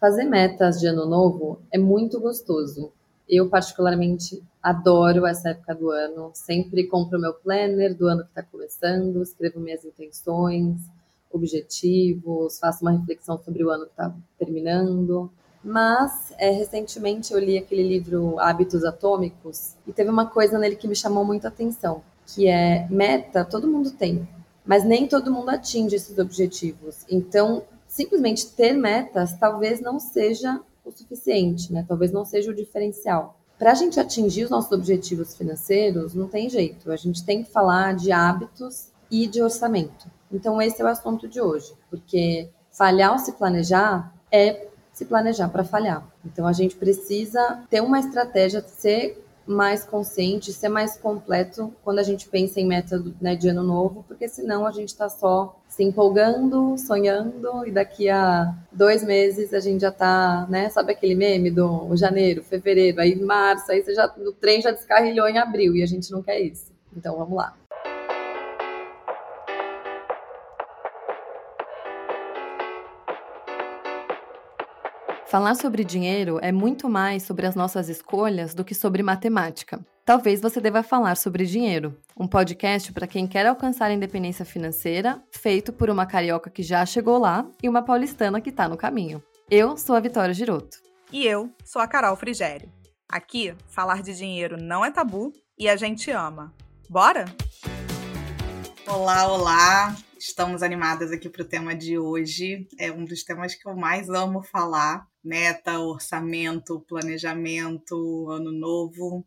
Fazer metas de ano novo é muito gostoso. Eu, particularmente, adoro essa época do ano. Sempre compro meu planner do ano que está começando, escrevo minhas intenções, objetivos, faço uma reflexão sobre o ano que está terminando. Mas, é, recentemente, eu li aquele livro Hábitos Atômicos e teve uma coisa nele que me chamou muito a atenção, que é meta todo mundo tem, mas nem todo mundo atinge esses objetivos. Então, simplesmente ter metas talvez não seja o suficiente, né? Talvez não seja o diferencial. Para a gente atingir os nossos objetivos financeiros, não tem jeito. A gente tem que falar de hábitos e de orçamento. Então, esse é o assunto de hoje, porque falhar ou se planejar é se planejar para falhar. Então, a gente precisa ter uma estratégia, ser mais consciente, ser mais completo quando a gente pensa em meta né, de ano novo, porque senão a gente está só se empolgando, sonhando, e daqui a dois meses a gente já está, né? Sabe aquele meme do janeiro, fevereiro, aí março, aí você já, o trem já descarrilhou em abril e a gente não quer isso. Então vamos lá. Falar sobre dinheiro é muito mais sobre as nossas escolhas do que sobre matemática. Talvez você deva falar sobre dinheiro, um podcast para quem quer alcançar a independência financeira, feito por uma carioca que já chegou lá e uma paulistana que está no caminho. Eu sou a Vitória Giroto. E eu sou a Carol Frigério. Aqui, falar de dinheiro não é tabu e a gente ama. Bora? Olá, olá! Estamos animadas aqui para o tema de hoje. É um dos temas que eu mais amo falar meta, orçamento, planejamento, ano novo.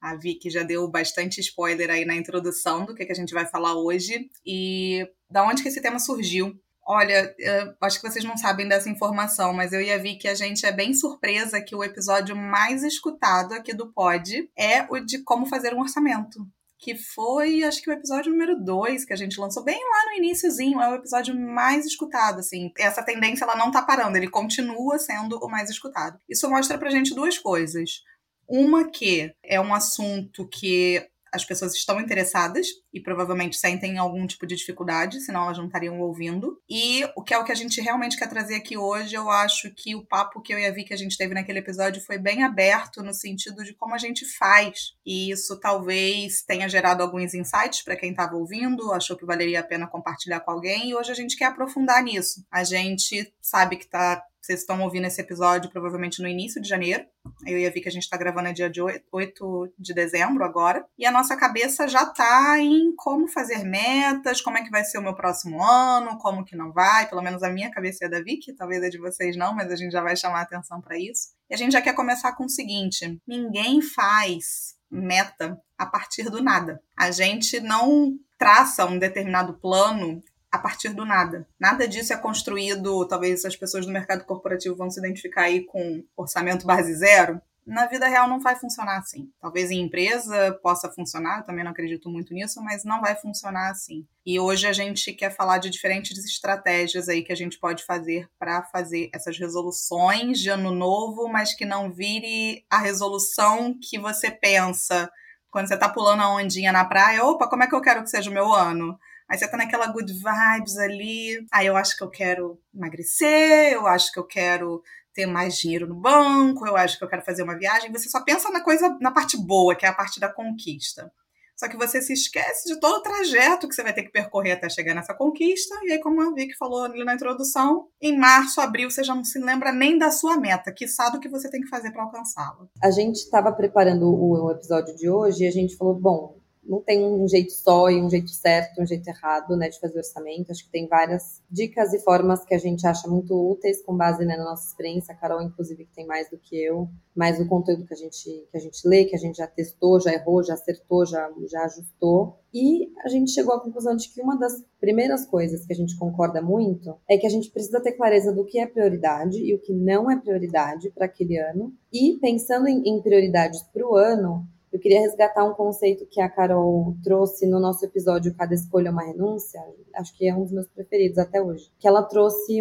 A Vicky já deu bastante spoiler aí na introdução do que, que a gente vai falar hoje e da onde que esse tema surgiu. Olha, acho que vocês não sabem dessa informação, mas eu e a Vicky, a gente é bem surpresa que o episódio mais escutado aqui do Pod é o de como fazer um orçamento que foi, acho que o episódio número 2 que a gente lançou bem lá no iníciozinho, é o episódio mais escutado, assim. Essa tendência ela não tá parando, ele continua sendo o mais escutado. Isso mostra pra gente duas coisas. Uma que é um assunto que as pessoas estão interessadas e provavelmente sentem algum tipo de dificuldade, senão elas não estariam ouvindo. E o que é o que a gente realmente quer trazer aqui hoje, eu acho que o papo que eu e a Vi que a gente teve naquele episódio foi bem aberto no sentido de como a gente faz. E isso talvez tenha gerado alguns insights para quem estava ouvindo, achou que valeria a pena compartilhar com alguém, e hoje a gente quer aprofundar nisso. A gente sabe que está vocês estão ouvindo esse episódio provavelmente no início de janeiro. Eu ia ver que a gente está gravando é dia de 8 de dezembro agora. E a nossa cabeça já está em como fazer metas, como é que vai ser o meu próximo ano, como que não vai. Pelo menos a minha cabeça é da Vicky, talvez a de vocês não, mas a gente já vai chamar atenção para isso. E a gente já quer começar com o seguinte: ninguém faz meta a partir do nada. A gente não traça um determinado plano a partir do nada. Nada disso é construído, talvez as pessoas do mercado corporativo vão se identificar aí com orçamento base zero. Na vida real não vai funcionar assim. Talvez em empresa possa funcionar, eu também não acredito muito nisso, mas não vai funcionar assim. E hoje a gente quer falar de diferentes estratégias aí que a gente pode fazer para fazer essas resoluções de ano novo, mas que não vire a resolução que você pensa quando você está pulando a ondinha na praia. Opa, como é que eu quero que seja o meu ano? Aí você tá naquela good vibes ali. Aí eu acho que eu quero emagrecer, eu acho que eu quero ter mais dinheiro no banco, eu acho que eu quero fazer uma viagem. Você só pensa na coisa, na parte boa, que é a parte da conquista. Só que você se esquece de todo o trajeto que você vai ter que percorrer até chegar nessa conquista. E aí, como a Vicky falou ali na introdução, em março, abril, você já não se lembra nem da sua meta, que sabe o que você tem que fazer para alcançá-la. A gente estava preparando o episódio de hoje e a gente falou: bom, não tem um jeito só e um jeito certo, um jeito errado, né, de fazer orçamento. Acho que tem várias dicas e formas que a gente acha muito úteis com base né, na nossa experiência. A Carol, inclusive, que tem mais do que eu, mais do conteúdo que a gente que a gente lê, que a gente já testou, já errou, já acertou, já já ajustou. E a gente chegou à conclusão de que uma das primeiras coisas que a gente concorda muito é que a gente precisa ter clareza do que é prioridade e o que não é prioridade para aquele ano. E pensando em, em prioridades para o ano, eu queria resgatar um conceito que a Carol trouxe no nosso episódio Cada Escolha é uma Renúncia, acho que é um dos meus preferidos até hoje, que ela trouxe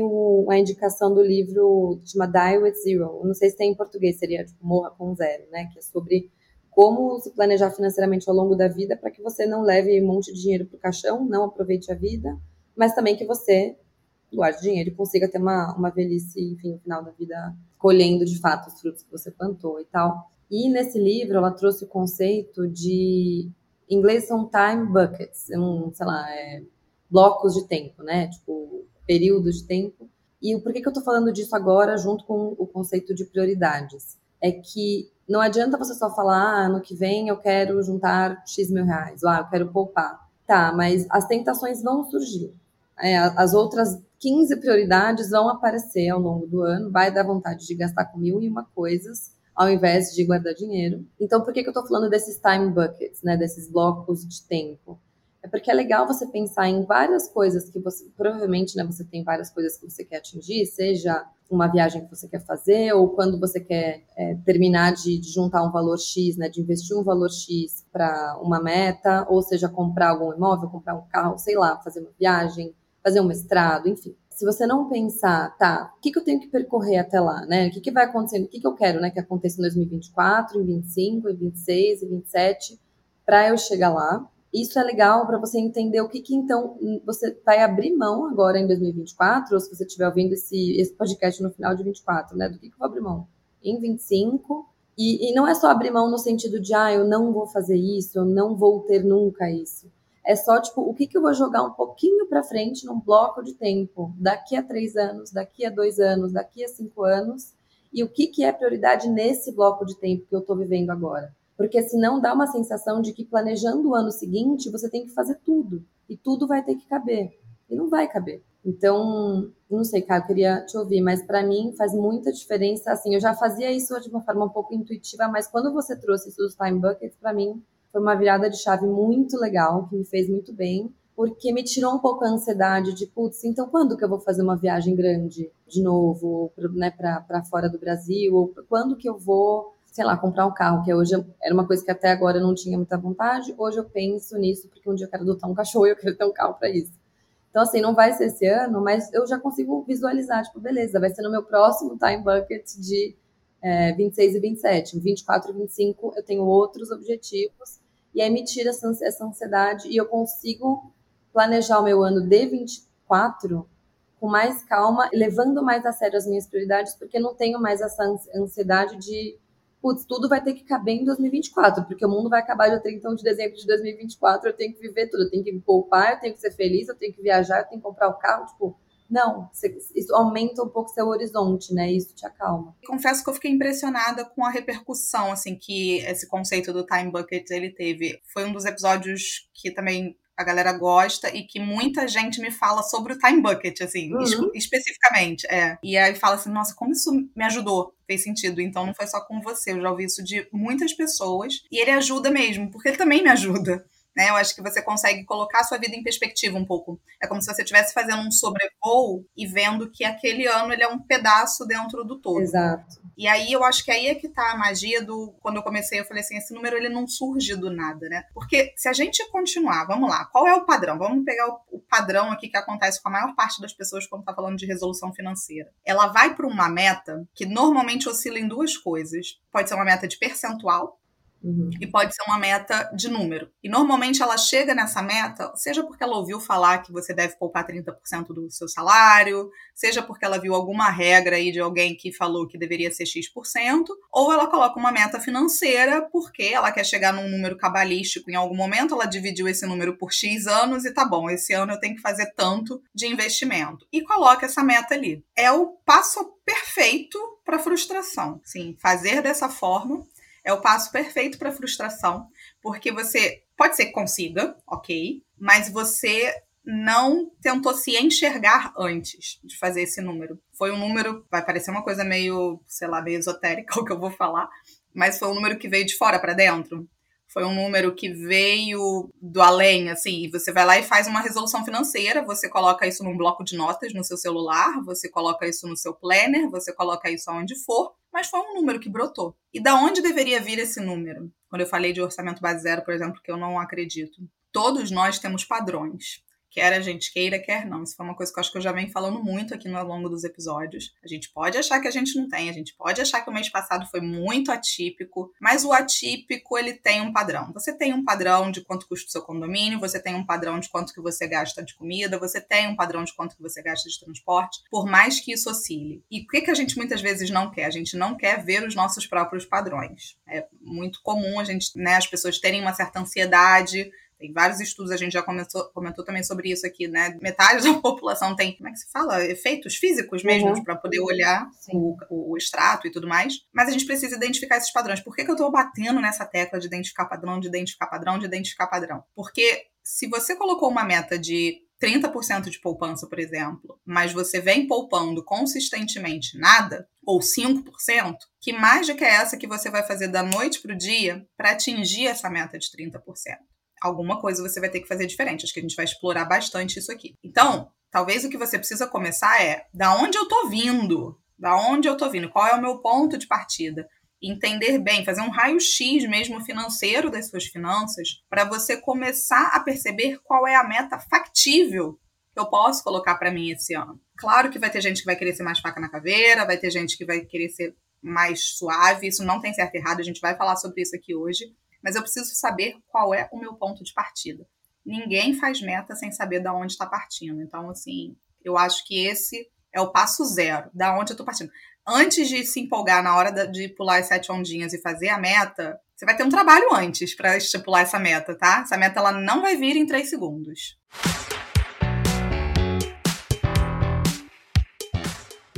a indicação do livro que chama Die with Zero. não sei se tem em português, seria tipo Morra com Zero, né? Que é sobre como se planejar financeiramente ao longo da vida para que você não leve um monte de dinheiro para o caixão, não aproveite a vida, mas também que você guarde dinheiro e consiga ter uma, uma velhice, enfim, no final da vida, colhendo de fato os frutos que você plantou e tal. E nesse livro ela trouxe o conceito de, em inglês são time buckets, um, sei lá, é, blocos de tempo, né? Tipo, períodos de tempo. E por que, que eu estou falando disso agora, junto com o conceito de prioridades? É que não adianta você só falar, ah, ano que vem eu quero juntar X mil reais, ou ah, eu quero poupar. Tá, mas as tentações vão surgir. É, as outras 15 prioridades vão aparecer ao longo do ano, vai dar vontade de gastar com mil e uma coisas, ao invés de guardar dinheiro. Então, por que, que eu estou falando desses time buckets, né, desses blocos de tempo? É porque é legal você pensar em várias coisas que você, provavelmente, né, você tem várias coisas que você quer atingir, seja uma viagem que você quer fazer, ou quando você quer é, terminar de, de, juntar um valor X, né, de investir um valor X para uma meta, ou seja, comprar algum imóvel, comprar um carro, sei lá, fazer uma viagem, fazer um mestrado, enfim. Se você não pensar, tá, o que, que eu tenho que percorrer até lá, né? O que, que vai acontecendo, o que, que eu quero, né, que aconteça em 2024, em 25, em 26, em 27, para eu chegar lá, isso é legal para você entender o que, que então você vai abrir mão agora em 2024, ou se você estiver ouvindo esse, esse podcast no final de 24, né? Do que, que eu vou abrir mão? Em 25. E, e não é só abrir mão no sentido de, ah, eu não vou fazer isso, eu não vou ter nunca isso. É só, tipo, o que, que eu vou jogar um pouquinho para frente num bloco de tempo, daqui a três anos, daqui a dois anos, daqui a cinco anos, e o que, que é prioridade nesse bloco de tempo que eu estou vivendo agora porque senão dá uma sensação de que planejando o ano seguinte você tem que fazer tudo e tudo vai ter que caber e não vai caber. Então, não sei, cara, eu queria te ouvir, mas para mim faz muita diferença. Assim, eu já fazia isso de uma forma um pouco intuitiva, mas quando você trouxe isso dos time buckets, para mim foi uma virada de chave muito legal, que me fez muito bem, porque me tirou um pouco a ansiedade de, putz, então quando que eu vou fazer uma viagem grande de novo, né, para fora do Brasil? Ou quando que eu vou sei lá, comprar um carro, que hoje era uma coisa que até agora eu não tinha muita vontade, hoje eu penso nisso porque um dia eu quero adotar um cachorro e eu quero ter um carro para isso. Então, assim, não vai ser esse ano, mas eu já consigo visualizar, tipo, beleza, vai ser no meu próximo time bucket de é, 26 e 27. 24 e 25 eu tenho outros objetivos, e aí me tira essa, ansiedade e eu consigo planejar o meu ano de 24 com mais calma, levando mais a sério as minhas prioridades, porque não tenho mais essa ansiedade de putz, tudo vai ter que caber em 2024, porque o mundo vai acabar dia 31 de dezembro de 2024, eu tenho que viver tudo, eu tenho que poupar, eu tenho que ser feliz, eu tenho que viajar, eu tenho que comprar o carro, tipo, não, isso aumenta um pouco seu horizonte, né? Isso te acalma. Confesso que eu fiquei impressionada com a repercussão, assim, que esse conceito do time bucket ele teve. Foi um dos episódios que também a galera gosta e que muita gente me fala sobre o time bucket, assim, uhum. especificamente. É. E aí fala assim, nossa, como isso me ajudou? Fez sentido. Então não foi só com você, eu já ouvi isso de muitas pessoas. E ele ajuda mesmo, porque ele também me ajuda. Né? Eu acho que você consegue colocar a sua vida em perspectiva um pouco. É como se você estivesse fazendo um sobrevoo e vendo que aquele ano ele é um pedaço dentro do todo. Exato. E aí eu acho que aí é que tá a magia do. Quando eu comecei, eu falei assim: esse número ele não surge do nada, né? Porque se a gente continuar, vamos lá, qual é o padrão? Vamos pegar o, o padrão aqui que acontece com a maior parte das pessoas quando tá falando de resolução financeira. Ela vai para uma meta que normalmente oscila em duas coisas. Pode ser uma meta de percentual, Uhum. E pode ser uma meta de número. E normalmente ela chega nessa meta, seja porque ela ouviu falar que você deve poupar 30% do seu salário, seja porque ela viu alguma regra aí de alguém que falou que deveria ser X%, ou ela coloca uma meta financeira porque ela quer chegar num número cabalístico em algum momento, ela dividiu esse número por X anos e tá bom, esse ano eu tenho que fazer tanto de investimento. E coloca essa meta ali. É o passo perfeito para frustração. Sim, fazer dessa forma é o passo perfeito para frustração, porque você pode ser que consiga, ok, mas você não tentou se enxergar antes de fazer esse número. Foi um número, vai parecer uma coisa meio, sei lá, meio esotérica o que eu vou falar, mas foi um número que veio de fora para dentro foi um número que veio do além, assim, você vai lá e faz uma resolução financeira, você coloca isso num bloco de notas no seu celular, você coloca isso no seu planner, você coloca isso aonde for, mas foi um número que brotou. E da onde deveria vir esse número? Quando eu falei de orçamento base zero, por exemplo, que eu não acredito. Todos nós temos padrões. Quer a gente queira, quer não. Isso foi uma coisa que eu acho que eu já venho falando muito aqui no longo dos episódios. A gente pode achar que a gente não tem, a gente pode achar que o mês passado foi muito atípico, mas o atípico ele tem um padrão. Você tem um padrão de quanto custa o seu condomínio, você tem um padrão de quanto que você gasta de comida, você tem um padrão de quanto que você gasta de transporte, por mais que isso oscile. E o que, que a gente muitas vezes não quer? A gente não quer ver os nossos próprios padrões. É muito comum a gente, né, as pessoas terem uma certa ansiedade tem vários estudos, a gente já comentou, comentou também sobre isso aqui, né? Metade da população tem, como é que se fala? Efeitos físicos mesmo, uhum. para poder olhar o, o, o, extrato e tudo mais. Mas a gente precisa identificar esses padrões. Por que, que eu estou batendo nessa tecla de identificar padrão, de identificar padrão, de identificar padrão? Porque se você colocou uma meta de 30% de poupança, por exemplo, mas você vem poupando consistentemente nada, ou 5%, que mágica é essa que você vai fazer da noite para o dia para atingir essa meta de 30%? Alguma coisa você vai ter que fazer diferente. Acho que a gente vai explorar bastante isso aqui. Então, talvez o que você precisa começar é da onde eu tô vindo? Da onde eu tô vindo? Qual é o meu ponto de partida? Entender bem, fazer um raio-x mesmo financeiro das suas finanças, para você começar a perceber qual é a meta factível que eu posso colocar para mim esse ano. Claro que vai ter gente que vai querer ser mais faca na caveira, vai ter gente que vai querer ser mais suave, isso não tem certo e errado, a gente vai falar sobre isso aqui hoje mas eu preciso saber qual é o meu ponto de partida. Ninguém faz meta sem saber de onde está partindo. Então, assim, eu acho que esse é o passo zero, da onde eu estou partindo. Antes de se empolgar na hora de pular as sete ondinhas e fazer a meta, você vai ter um trabalho antes para estipular essa meta, tá? Essa meta ela não vai vir em três segundos.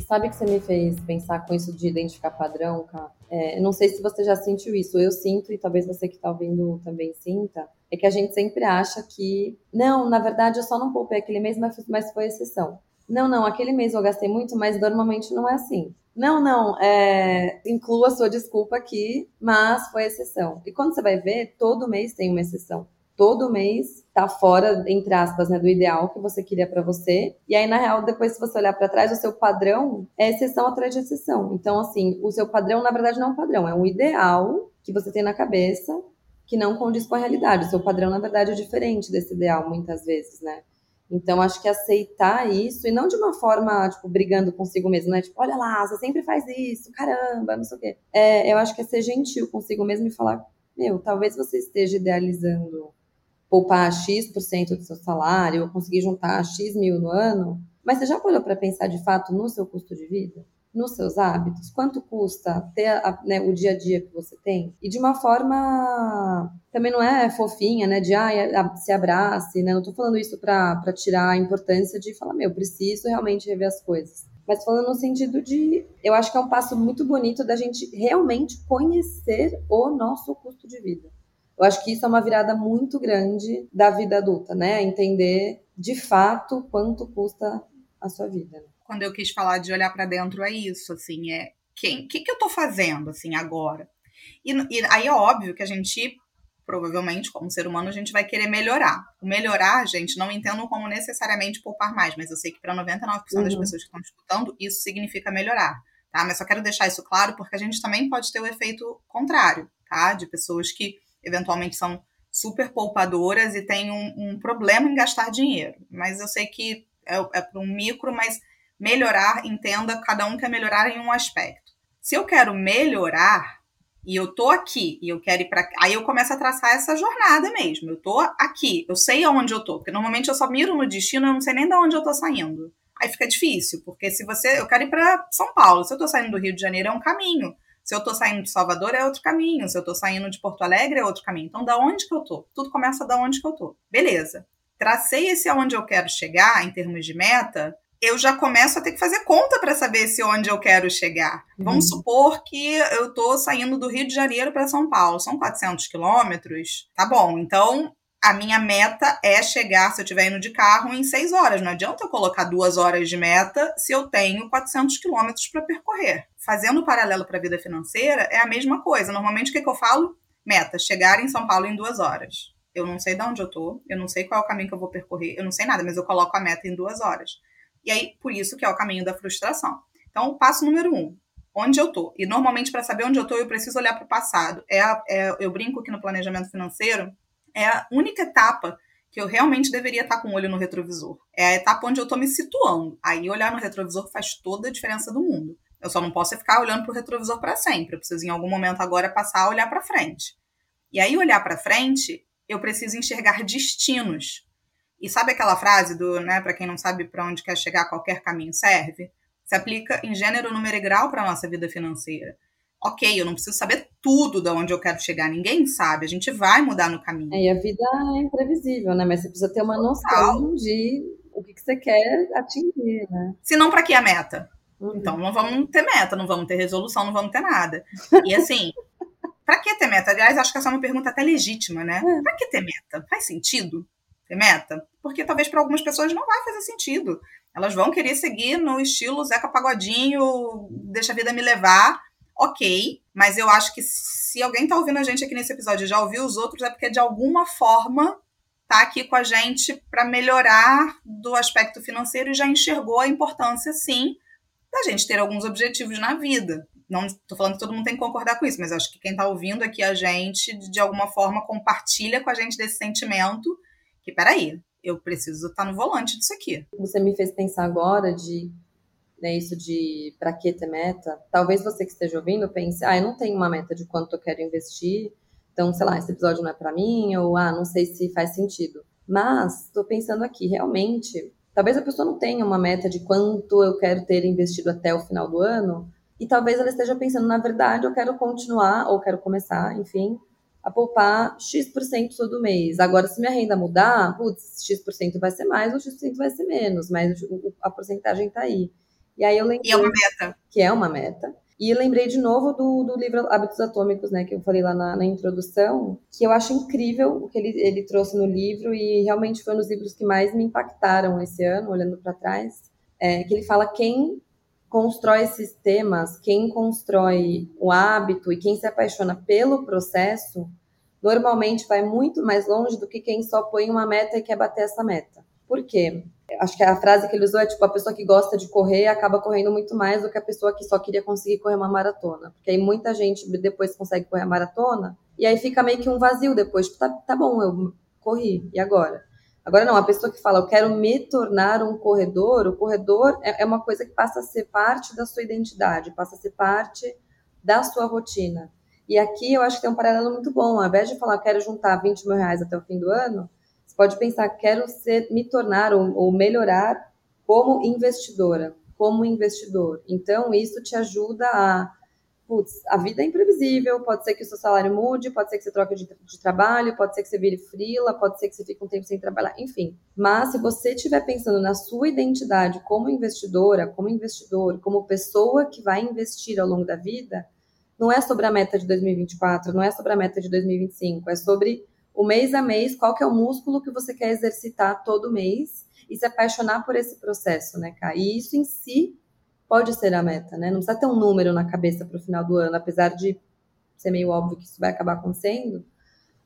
Sabe que você me fez pensar com isso de identificar padrão, cara? É, não sei se você já sentiu isso, eu sinto, e talvez você que está ouvindo também sinta, é que a gente sempre acha que, não, na verdade eu só não poupei aquele mês, mas foi exceção. Não, não, aquele mês eu gastei muito, mas normalmente não é assim. Não, não, é, inclua a sua desculpa aqui, mas foi exceção. E quando você vai ver, todo mês tem uma exceção todo mês tá fora, entre aspas, né, do ideal que você queria para você. E aí, na real, depois, se você olhar para trás, o seu padrão é exceção atrás de exceção. Então, assim, o seu padrão, na verdade, não é um padrão, é um ideal que você tem na cabeça que não condiz com a realidade. O seu padrão, na verdade, é diferente desse ideal, muitas vezes, né? Então, acho que aceitar isso, e não de uma forma, tipo, brigando consigo mesmo, né? Tipo, olha lá, você sempre faz isso, caramba, não sei o quê. É, eu acho que é ser gentil consigo mesmo e falar, meu, talvez você esteja idealizando poupar X% do seu salário ou conseguir juntar X mil no ano, mas você já parou para pensar de fato no seu custo de vida? Nos seus hábitos? Quanto custa ter a, né, o dia a dia que você tem? E de uma forma também não é fofinha, né? De ah, se abrace, né? Não tô falando isso para tirar a importância de falar, meu, preciso realmente rever as coisas mas falando no sentido de, eu acho que é um passo muito bonito da gente realmente conhecer o nosso custo de vida. Eu acho que isso é uma virada muito grande da vida adulta, né? Entender de fato quanto custa a sua vida. Né? Quando eu quis falar de olhar para dentro, é isso, assim, é quem, o que, que eu tô fazendo, assim, agora? E, e aí é óbvio que a gente provavelmente, como ser humano, a gente vai querer melhorar. O melhorar, gente, não entendo como necessariamente poupar mais, mas eu sei que para 99% uhum. das pessoas que estão escutando, isso significa melhorar, tá? Mas só quero deixar isso claro porque a gente também pode ter o efeito contrário, tá? De pessoas que eventualmente são super poupadoras e têm um, um problema em gastar dinheiro. Mas eu sei que é, é para um micro, mas melhorar, entenda, cada um quer melhorar em um aspecto. Se eu quero melhorar e eu tô aqui e eu quero ir para aí eu começo a traçar essa jornada mesmo. Eu tô aqui, eu sei aonde eu tô, porque normalmente eu só miro no destino, eu não sei nem de onde eu tô saindo. Aí fica difícil, porque se você, eu quero ir para São Paulo, se eu tô saindo do Rio de Janeiro é um caminho. Se eu tô saindo de Salvador é outro caminho, se eu tô saindo de Porto Alegre é outro caminho. Então, da onde que eu tô? Tudo começa da onde que eu tô. Beleza. Tracei esse aonde eu quero chegar em termos de meta, eu já começo a ter que fazer conta para saber se onde eu quero chegar. Uhum. Vamos supor que eu tô saindo do Rio de Janeiro para São Paulo, são 400 quilômetros. Tá bom, então a minha meta é chegar, se eu estiver indo de carro, em seis horas. Não adianta eu colocar duas horas de meta se eu tenho 400 quilômetros para percorrer. Fazendo paralelo para a vida financeira, é a mesma coisa. Normalmente, o que, que eu falo? Meta, chegar em São Paulo em duas horas. Eu não sei de onde eu tô, eu não sei qual é o caminho que eu vou percorrer, eu não sei nada, mas eu coloco a meta em duas horas. E aí, por isso que é o caminho da frustração. Então, passo número um, onde eu tô. E normalmente, para saber onde eu tô, eu preciso olhar para o passado. É, é, eu brinco que no planejamento financeiro é a única etapa que eu realmente deveria estar com o olho no retrovisor. É a etapa onde eu estou me situando. Aí olhar no retrovisor faz toda a diferença do mundo. Eu só não posso ficar olhando para o retrovisor para sempre. Eu preciso, em algum momento agora, passar a olhar para frente. E aí, olhar para frente, eu preciso enxergar destinos. E sabe aquela frase do, né, para quem não sabe para onde quer chegar, qualquer caminho serve? Se aplica em gênero, número e grau para nossa vida financeira ok, eu não preciso saber tudo de onde eu quero chegar, ninguém sabe, a gente vai mudar no caminho. É, e a vida é imprevisível, né? Mas você precisa ter uma noção de o que, que você quer atingir, né? Se não, para que a meta? Uhum. Então não vamos ter meta, não vamos ter resolução, não vamos ter nada. E assim, para que ter meta? Aliás, acho que essa é uma pergunta até legítima, né? É. Para que ter meta? Faz sentido ter meta? Porque talvez para algumas pessoas não vai fazer sentido. Elas vão querer seguir no estilo Zeca Pagodinho, deixa a vida me levar ok, mas eu acho que se alguém tá ouvindo a gente aqui nesse episódio e já ouviu os outros, é porque de alguma forma tá aqui com a gente para melhorar do aspecto financeiro e já enxergou a importância, sim, da gente ter alguns objetivos na vida. Não estou falando que todo mundo tem que concordar com isso, mas acho que quem está ouvindo aqui a gente, de alguma forma, compartilha com a gente desse sentimento que, peraí, eu preciso estar tá no volante disso aqui. Você me fez pensar agora de né, isso de para que ter meta, talvez você que esteja ouvindo pense, ah, eu não tenho uma meta de quanto eu quero investir, então, sei lá, esse episódio não é para mim, ou ah, não sei se faz sentido. Mas estou pensando aqui, realmente, talvez a pessoa não tenha uma meta de quanto eu quero ter investido até o final do ano, e talvez ela esteja pensando, na verdade, eu quero continuar, ou quero começar, enfim, a poupar X% todo mês. Agora, se minha renda mudar, putz, X% vai ser mais ou X% vai ser menos, mas a porcentagem está aí. E aí eu lembrei. E é uma meta. Que é uma meta. E lembrei de novo do, do livro Hábitos Atômicos, né, que eu falei lá na, na, introdução, que eu acho incrível o que ele, ele trouxe no livro e realmente foi um dos livros que mais me impactaram esse ano, olhando para trás. É, que ele fala quem constrói sistemas, quem constrói o hábito e quem se apaixona pelo processo, normalmente vai muito mais longe do que quem só põe uma meta e quer bater essa meta. Por quê? Acho que a frase que ele usou é tipo, a pessoa que gosta de correr acaba correndo muito mais do que a pessoa que só queria conseguir correr uma maratona. Porque aí muita gente depois consegue correr a maratona e aí fica meio que um vazio depois. Tipo, tá, tá bom, eu corri, e agora? Agora não, a pessoa que fala, eu quero me tornar um corredor, o corredor é, é uma coisa que passa a ser parte da sua identidade, passa a ser parte da sua rotina. E aqui eu acho que tem um paralelo muito bom. Ao invés de falar, quero juntar 20 mil reais até o fim do ano, pode pensar, quero ser, me tornar ou, ou melhorar como investidora, como investidor. Então, isso te ajuda a putz, a vida é imprevisível, pode ser que o seu salário mude, pode ser que você troque de, de, trabalho, pode ser que você vire frila, pode ser que você fique um tempo sem trabalhar, enfim. Mas se você estiver pensando na sua identidade como investidora, como investidor, como pessoa que vai investir ao longo da vida, não é sobre a meta de 2024, não é sobre a meta de 2025, é sobre o mês a mês, qual que é o músculo que você quer exercitar todo mês e se apaixonar por esse processo, né, cara? E isso em si pode ser a meta, né? Não precisa ter um número na cabeça para o final do ano, apesar de ser meio óbvio que isso vai acabar acontecendo.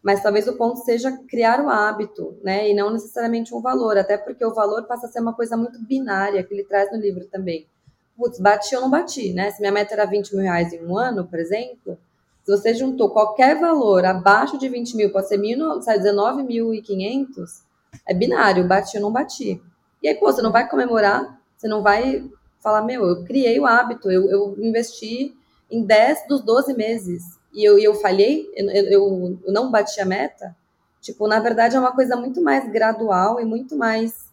Mas talvez o ponto seja criar o hábito, né? E não necessariamente um valor, até porque o valor passa a ser uma coisa muito binária que ele traz no livro também. Putz, bati ou não bati, né? Se minha meta era 20 mil reais em um ano, por exemplo, se você juntou qualquer valor abaixo de 20 mil, pode ser 19.500, é binário, bati ou não bati. E aí, pô, você não vai comemorar, você não vai falar, meu, eu criei o hábito, eu, eu investi em 10 dos 12 meses e eu, eu falhei, eu, eu, eu não bati a meta. Tipo, na verdade, é uma coisa muito mais gradual e muito mais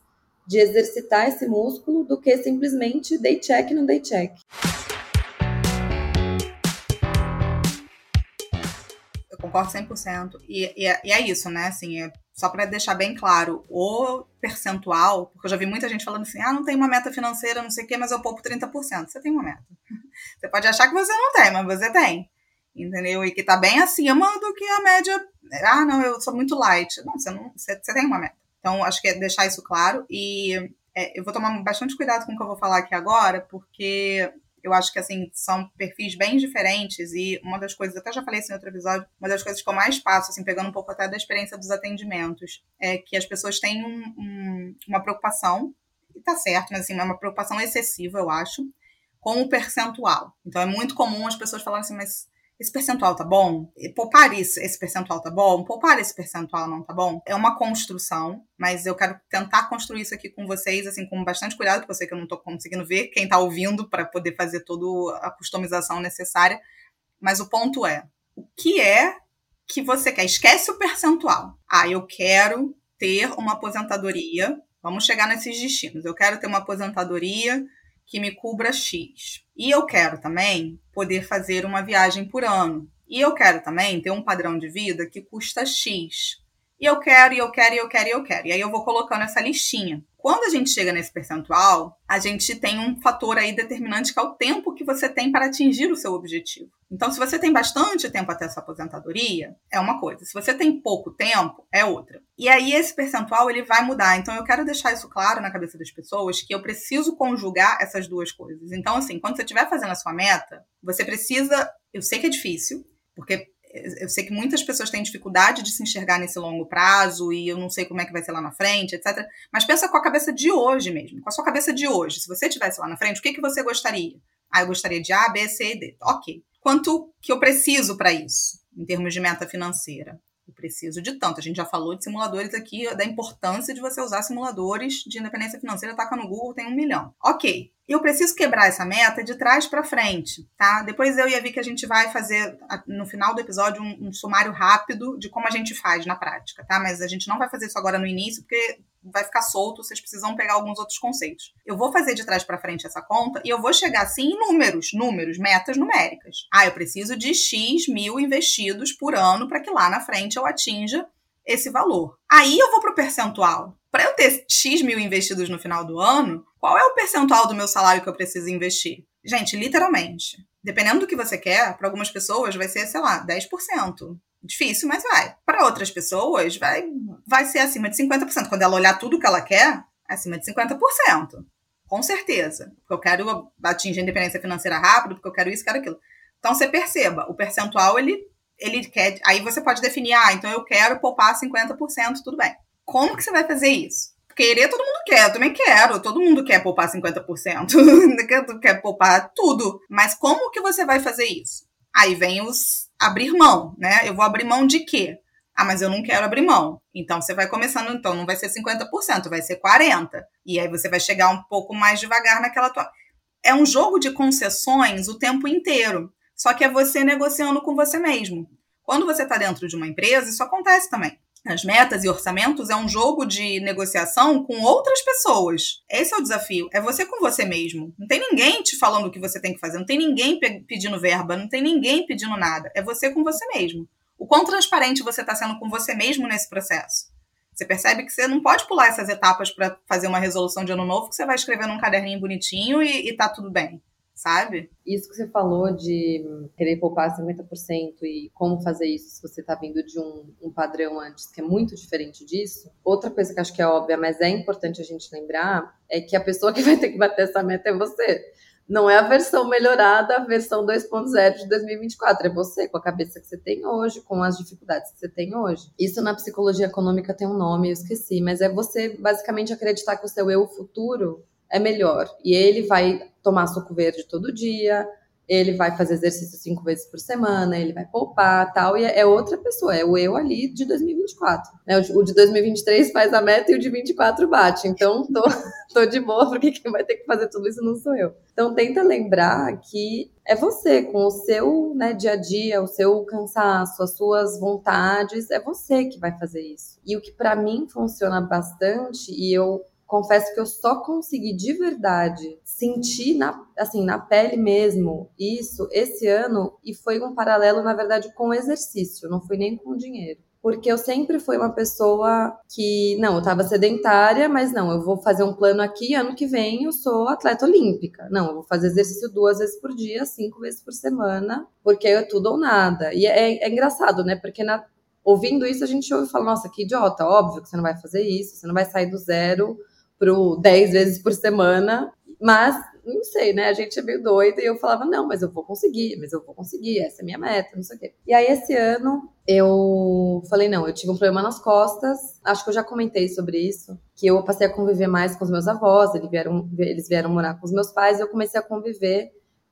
de exercitar esse músculo do que simplesmente day check no day check. Concordo 100%. E, e, é, e é isso, né? Assim, é, só para deixar bem claro, o percentual, porque eu já vi muita gente falando assim: ah, não tem uma meta financeira, não sei o quê, mas eu poupo 30%. Você tem uma meta. Você pode achar que você não tem, mas você tem. Entendeu? E que tá bem acima do que a média. Ah, não, eu sou muito light. Não, você, não, você, você tem uma meta. Então, acho que é deixar isso claro. E é, eu vou tomar bastante cuidado com o que eu vou falar aqui agora, porque eu acho que, assim, são perfis bem diferentes e uma das coisas, até já falei isso em outro episódio, uma das coisas que eu mais passo, assim, pegando um pouco até da experiência dos atendimentos, é que as pessoas têm um, um, uma preocupação, e tá certo, mas, assim, é uma preocupação excessiva, eu acho, com o percentual. Então, é muito comum as pessoas falarem assim, mas esse percentual tá bom? Poupar isso, esse percentual tá bom? Poupar esse percentual não tá bom? É uma construção, mas eu quero tentar construir isso aqui com vocês, assim, com bastante cuidado, porque eu sei que eu não tô conseguindo ver quem tá ouvindo para poder fazer toda a customização necessária. Mas o ponto é, o que é que você quer? Esquece o percentual. Ah, eu quero ter uma aposentadoria. Vamos chegar nesses destinos. Eu quero ter uma aposentadoria que me cubra X. E eu quero também poder fazer uma viagem por ano. E eu quero também ter um padrão de vida que custa X. E eu quero, e eu quero, e eu quero, e eu quero. E aí eu vou colocando essa listinha. Quando a gente chega nesse percentual, a gente tem um fator aí determinante que é o tempo que você tem para atingir o seu objetivo. Então, se você tem bastante tempo até sua aposentadoria, é uma coisa. Se você tem pouco tempo, é outra. E aí esse percentual ele vai mudar. Então, eu quero deixar isso claro na cabeça das pessoas que eu preciso conjugar essas duas coisas. Então, assim, quando você estiver fazendo a sua meta, você precisa. Eu sei que é difícil, porque eu sei que muitas pessoas têm dificuldade de se enxergar nesse longo prazo e eu não sei como é que vai ser lá na frente, etc. Mas pensa com a cabeça de hoje mesmo, com a sua cabeça de hoje. Se você estivesse lá na frente, o que, que você gostaria? Ah, eu gostaria de A, B, C e D. Ok. Quanto que eu preciso para isso, em termos de meta financeira? Preciso de tanto. A gente já falou de simuladores aqui, da importância de você usar simuladores de independência financeira. Taca no Google, tem um milhão. Ok eu preciso quebrar essa meta de trás para frente, tá? Depois eu e a Vicky a gente vai fazer no final do episódio um, um, sumário rápido de como a gente faz na prática, tá? Mas a gente não vai fazer isso agora no início porque vai ficar solto, vocês precisam pegar alguns outros conceitos. Eu vou fazer de trás para frente essa conta e eu vou chegar assim em números, números, metas numéricas. Ah, eu preciso de X mil investidos por ano para que lá na frente eu atinja esse valor. Aí eu vou para o percentual. Para eu ter X mil investidos no final do ano, qual é o percentual do meu salário que eu preciso investir? Gente, literalmente. Dependendo do que você quer, para algumas pessoas vai ser, sei lá, 10%. Difícil, mas vai. Para outras pessoas, vai, vai ser acima de 50%. Quando ela olhar tudo que ela quer, acima de 50%. Com certeza. Porque eu quero atingir a independência financeira rápido, porque eu quero isso, quero aquilo. Então, você perceba, o percentual, ele, ele quer... Aí você pode definir, ah, então eu quero poupar 50%, tudo bem. Como que você vai fazer isso? Querer todo mundo quer, eu também quero. Todo mundo quer poupar 50%. quer poupar tudo. Mas como que você vai fazer isso? Aí vem os abrir mão, né? Eu vou abrir mão de quê? Ah, mas eu não quero abrir mão. Então você vai começando, então não vai ser 50%, vai ser 40%. E aí você vai chegar um pouco mais devagar naquela tua. É um jogo de concessões o tempo inteiro. Só que é você negociando com você mesmo. Quando você está dentro de uma empresa, isso acontece também. As metas e orçamentos é um jogo de negociação com outras pessoas. Esse é o desafio. É você com você mesmo. Não tem ninguém te falando o que você tem que fazer, não tem ninguém pedindo verba, não tem ninguém pedindo nada. É você com você mesmo. O quão transparente você está sendo com você mesmo nesse processo? Você percebe que você não pode pular essas etapas para fazer uma resolução de ano novo que você vai escrever num caderninho bonitinho e, e tá tudo bem sabe? Isso que você falou de querer poupar 50% e como fazer isso se você está vindo de um, um, padrão antes que é muito diferente disso. Outra coisa que acho que é óbvia, mas é importante a gente lembrar, é que a pessoa que vai ter que bater essa meta é você. Não é a versão melhorada, a versão 2.0 de 2024. É você, com a cabeça que você tem hoje, com as dificuldades que você tem hoje. Isso na psicologia econômica tem um nome, eu esqueci, mas é você basicamente acreditar que o seu eu futuro é melhor. E ele vai tomar suco verde todo dia, ele vai fazer exercício cinco vezes por semana, ele vai poupar tal, e é outra pessoa, é o eu ali de 2024. Né? O de 2023 faz a meta e o de 24 bate. Então, tô, tô de boa, porque quem vai ter que fazer tudo isso não sou eu. Então, tenta lembrar que é você, com o seu né, dia a dia, o seu cansaço, as suas vontades, é você que vai fazer isso. E o que para mim funciona bastante, e eu confesso que eu só consegui de verdade sentir na, assim, na pele mesmo isso esse ano e foi um paralelo, na verdade, com o exercício, não foi nem com o dinheiro. Porque eu sempre fui uma pessoa que, não, eu estava sedentária, mas não, eu vou fazer um plano aqui, ano que vem eu sou atleta olímpica. Não, eu vou fazer exercício duas vezes por dia, cinco vezes por semana, porque é tudo ou nada. E é, é engraçado, né? Porque na, ouvindo isso a gente ouve e fala, nossa, que idiota, óbvio que você não vai fazer isso, você não vai sair do zero pro 10 vezes por semana, mas não sei, né? A gente é meio doida e eu falava, não, mas eu vou conseguir, mas eu vou conseguir, essa é a minha meta, não sei o quê. E aí, esse ano, eu falei, não, eu tive um problema nas costas, acho que eu já comentei sobre isso, que eu passei a conviver mais com os meus avós, eles vieram, eles vieram morar com os meus pais, e eu comecei a conviver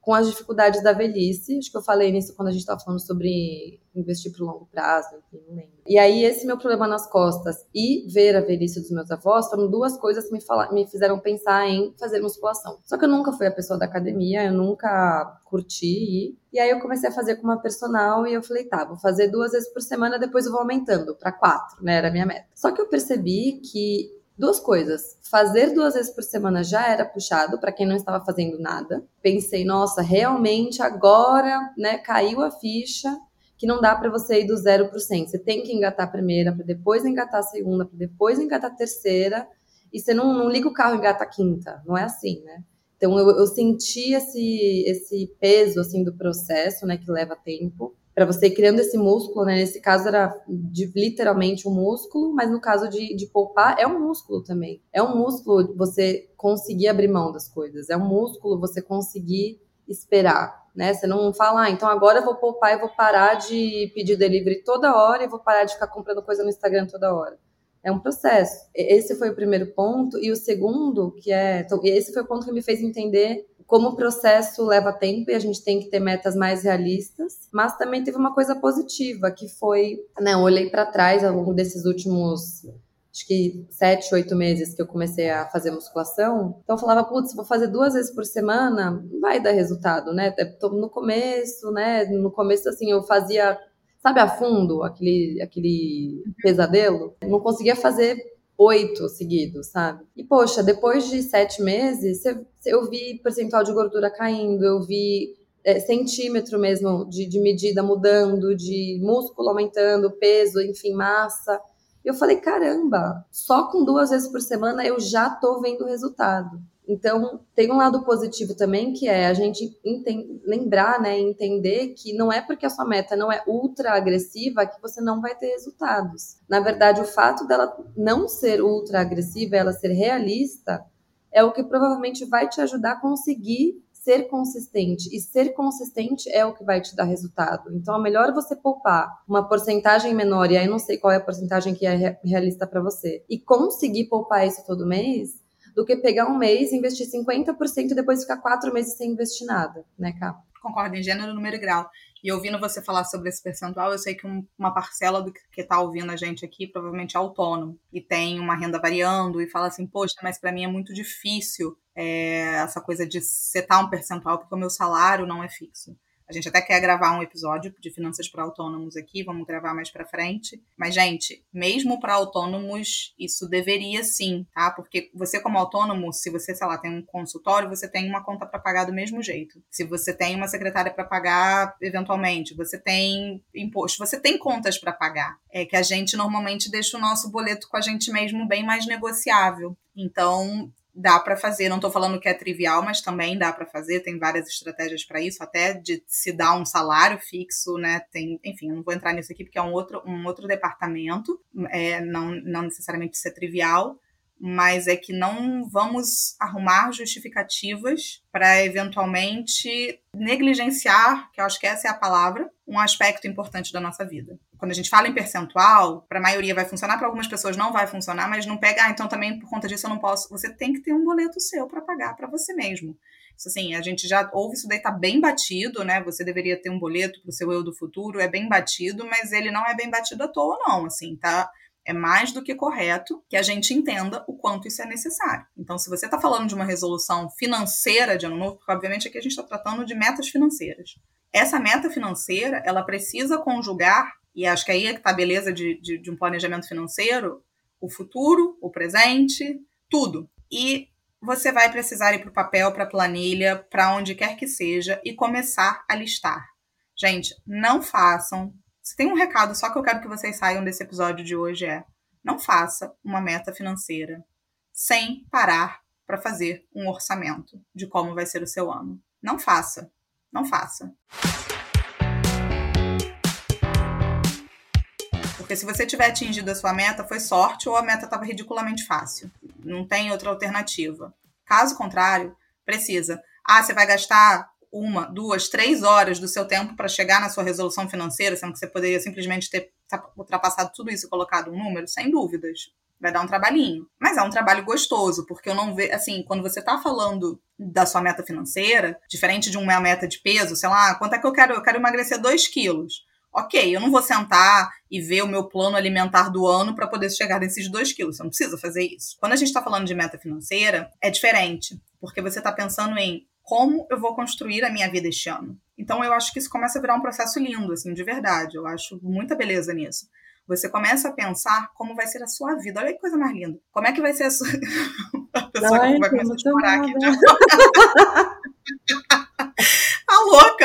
com as dificuldades da velhice. Acho que eu falei nisso quando a gente estava falando sobre investir para o longo prazo, enfim, não lembro. E aí, esse meu problema nas costas e ver a velhice dos meus avós foram duas coisas que me, fala, me fizeram pensar em fazer musculação. Só que eu nunca fui a pessoa da academia, eu nunca curti ir. E aí eu comecei a fazer com uma personal e eu falei, tá, vou fazer duas vezes por semana, depois eu vou aumentando para quatro, né? Era a minha meta. Só que eu percebi que duas coisas. Fazer duas vezes por semana já era puxado para quem não estava fazendo nada. Pensei, nossa, realmente agora, né, caiu a ficha que não dá para você ir do zero para o 100. Você tem que engatar a primeira, para depois engatar a segunda, para depois engatar a terceira. E você não, não liga o carro e engata a quinta. Não é assim, né? Então eu, eu senti esse, esse peso assim do processo, né, que leva tempo para você criando esse músculo, né? Nesse caso era de, literalmente um músculo, mas no caso de, de poupar é um músculo também. É um músculo você conseguir abrir mão das coisas. É um músculo você conseguir esperar, né? Você não fala, ah, então agora eu vou poupar e vou parar de pedir delivery toda hora e vou parar de ficar comprando coisa no Instagram toda hora. É um processo. Esse foi o primeiro ponto. E o segundo, que é. Então, esse foi o ponto que me fez entender como o processo leva tempo e a gente tem que ter metas mais realistas, mas também teve uma coisa positiva, que foi, né, eu olhei para trás ao longo desses últimos acho que sete, oito meses que eu comecei a fazer musculação. Então eu falava, putz, vou fazer duas vezes por semana, vai dar resultado, né? Tô no começo, né? No começo, assim, eu fazia, sabe, a fundo, aquele, aquele pesadelo. não conseguia fazer oito seguidos, sabe? E, poxa, depois de sete meses, eu vi percentual de gordura caindo, eu vi é, centímetro mesmo de, de medida mudando, de músculo aumentando, peso, enfim, massa. Eu falei, caramba, só com duas vezes por semana eu já tô vendo resultado. Então, tem um lado positivo também, que é a gente lembrar, né, entender que não é porque a sua meta não é ultra agressiva que você não vai ter resultados. Na verdade, o fato dela não ser ultra agressiva, ela ser realista, é o que provavelmente vai te ajudar a conseguir ser consistente. E ser consistente é o que vai te dar resultado. Então, é melhor você poupar uma porcentagem menor, e aí não sei qual é a porcentagem que é realista para você, e conseguir poupar isso todo mês, do que pegar um mês, investir 50% e depois ficar quatro meses sem investir nada, né, Cá? Concordo, em gênero, número e grau. E ouvindo você falar sobre esse percentual, eu sei que uma parcela do que está ouvindo a gente aqui provavelmente é autônomo e tem uma renda variando e fala assim, poxa, mas para mim é muito difícil é, essa coisa de setar um percentual porque o meu salário não é fixo. A gente até quer gravar um episódio de finanças para autônomos aqui, vamos gravar mais para frente. Mas, gente, mesmo para autônomos, isso deveria sim, tá? Porque você, como autônomo, se você, sei lá, tem um consultório, você tem uma conta para pagar do mesmo jeito. Se você tem uma secretária para pagar, eventualmente, você tem imposto, você tem contas para pagar. É que a gente normalmente deixa o nosso boleto com a gente mesmo bem mais negociável. Então, dá para fazer. Não estou falando que é trivial, mas também dá para fazer. Tem várias estratégias para isso, até de se dar um salário fixo, né? Tem, enfim, não vou entrar nisso aqui porque é um outro, um outro departamento, é, não, não necessariamente ser trivial, mas é que não vamos arrumar justificativas para eventualmente negligenciar, que eu acho que essa é a palavra, um aspecto importante da nossa vida. Quando a gente fala em percentual, para a maioria vai funcionar, para algumas pessoas não vai funcionar, mas não pega, ah, então também por conta disso eu não posso. Você tem que ter um boleto seu para pagar para você mesmo. Isso assim, a gente já ouve isso daí tá bem batido, né? Você deveria ter um boleto para o seu eu do futuro, é bem batido, mas ele não é bem batido à toa, não. Assim, tá? é mais do que correto que a gente entenda o quanto isso é necessário. Então, se você está falando de uma resolução financeira de ano novo, porque obviamente aqui a gente está tratando de metas financeiras. Essa meta financeira, ela precisa conjugar, e acho que aí é que está a beleza de, de, de um planejamento financeiro, o futuro, o presente, tudo. E você vai precisar ir para o papel, para a planilha, para onde quer que seja e começar a listar. Gente, não façam se tem um recado só que eu quero que vocês saiam desse episódio de hoje é: não faça uma meta financeira sem parar para fazer um orçamento de como vai ser o seu ano. Não faça. Não faça. Porque se você tiver atingido a sua meta, foi sorte ou a meta estava ridiculamente fácil. Não tem outra alternativa. Caso contrário, precisa. Ah, você vai gastar uma, duas, três horas do seu tempo para chegar na sua resolução financeira, sendo que você poderia simplesmente ter ultrapassado tudo isso e colocado um número, sem dúvidas. vai dar um trabalhinho. Mas é um trabalho gostoso, porque eu não vejo, assim, quando você tá falando da sua meta financeira, diferente de uma meta de peso, sei lá, quanto é que eu quero? Eu quero emagrecer 2 quilos. Ok, eu não vou sentar e ver o meu plano alimentar do ano para poder chegar nesses 2 quilos. Você não precisa fazer isso. Quando a gente está falando de meta financeira, é diferente, porque você está pensando em como eu vou construir a minha vida este ano. Então eu acho que isso começa a virar um processo lindo, assim, de verdade. Eu acho muita beleza nisso. Você começa a pensar como vai ser a sua vida. Olha que coisa mais linda. Como é que vai ser a sua. a pessoa Ai, vai começar a chorar aqui.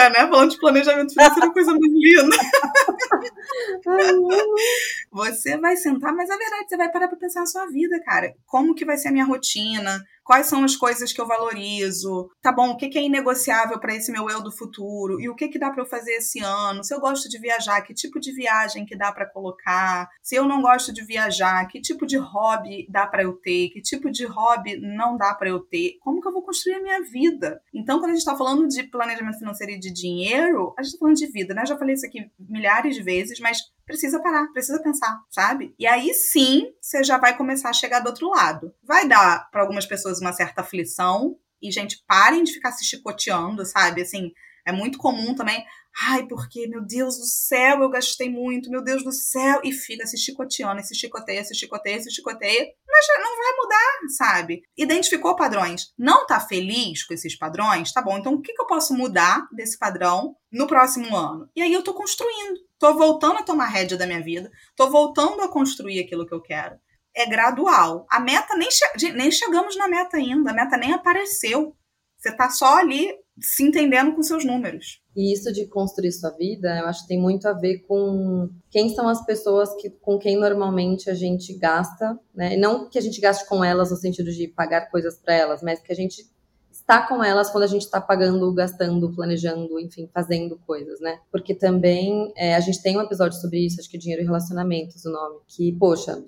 né? Falando de planejamento financeiro, coisa muito linda. você vai sentar, mas a verdade, você vai parar para pensar na sua vida, cara. Como que vai ser a minha rotina? Quais são as coisas que eu valorizo? Tá bom, o que, que é inegociável para esse meu eu do futuro? E o que, que dá para eu fazer esse ano? Se eu gosto de viajar, que tipo de viagem que dá para colocar? Se eu não gosto de viajar, que tipo de hobby dá para eu ter? Que tipo de hobby não dá para eu ter? Como que eu vou construir a minha vida? Então, quando a gente está falando de planejamento financeiro e de dinheiro, a gente está falando de vida, né? Eu já falei isso aqui milhares de vezes, mas precisa parar, precisa pensar, sabe? E aí sim, você já vai começar a chegar do outro lado. Vai dar para algumas pessoas uma certa aflição e gente parem de ficar se chicoteando, sabe? Assim, é muito comum também. Ai, porque, meu Deus do céu, eu gastei muito, meu Deus do céu. E fica se chicoteando, se chicoteia, se chicoteia, se chicoteia. Mas não vai mudar, sabe? Identificou padrões. Não tá feliz com esses padrões? Tá bom, então o que, que eu posso mudar desse padrão no próximo ano? E aí eu tô construindo. Tô voltando a tomar rédea da minha vida. Tô voltando a construir aquilo que eu quero. É gradual. A meta nem, che nem chegamos na meta ainda. A meta nem apareceu. Você tá só ali se entendendo com seus números. E isso de construir sua vida, eu acho que tem muito a ver com quem são as pessoas que, com quem normalmente a gente gasta, né? Não que a gente gaste com elas no sentido de pagar coisas para elas, mas que a gente está com elas quando a gente está pagando, gastando, planejando, enfim, fazendo coisas, né? Porque também é, a gente tem um episódio sobre isso, acho que Dinheiro e Relacionamentos, o nome, que, poxa,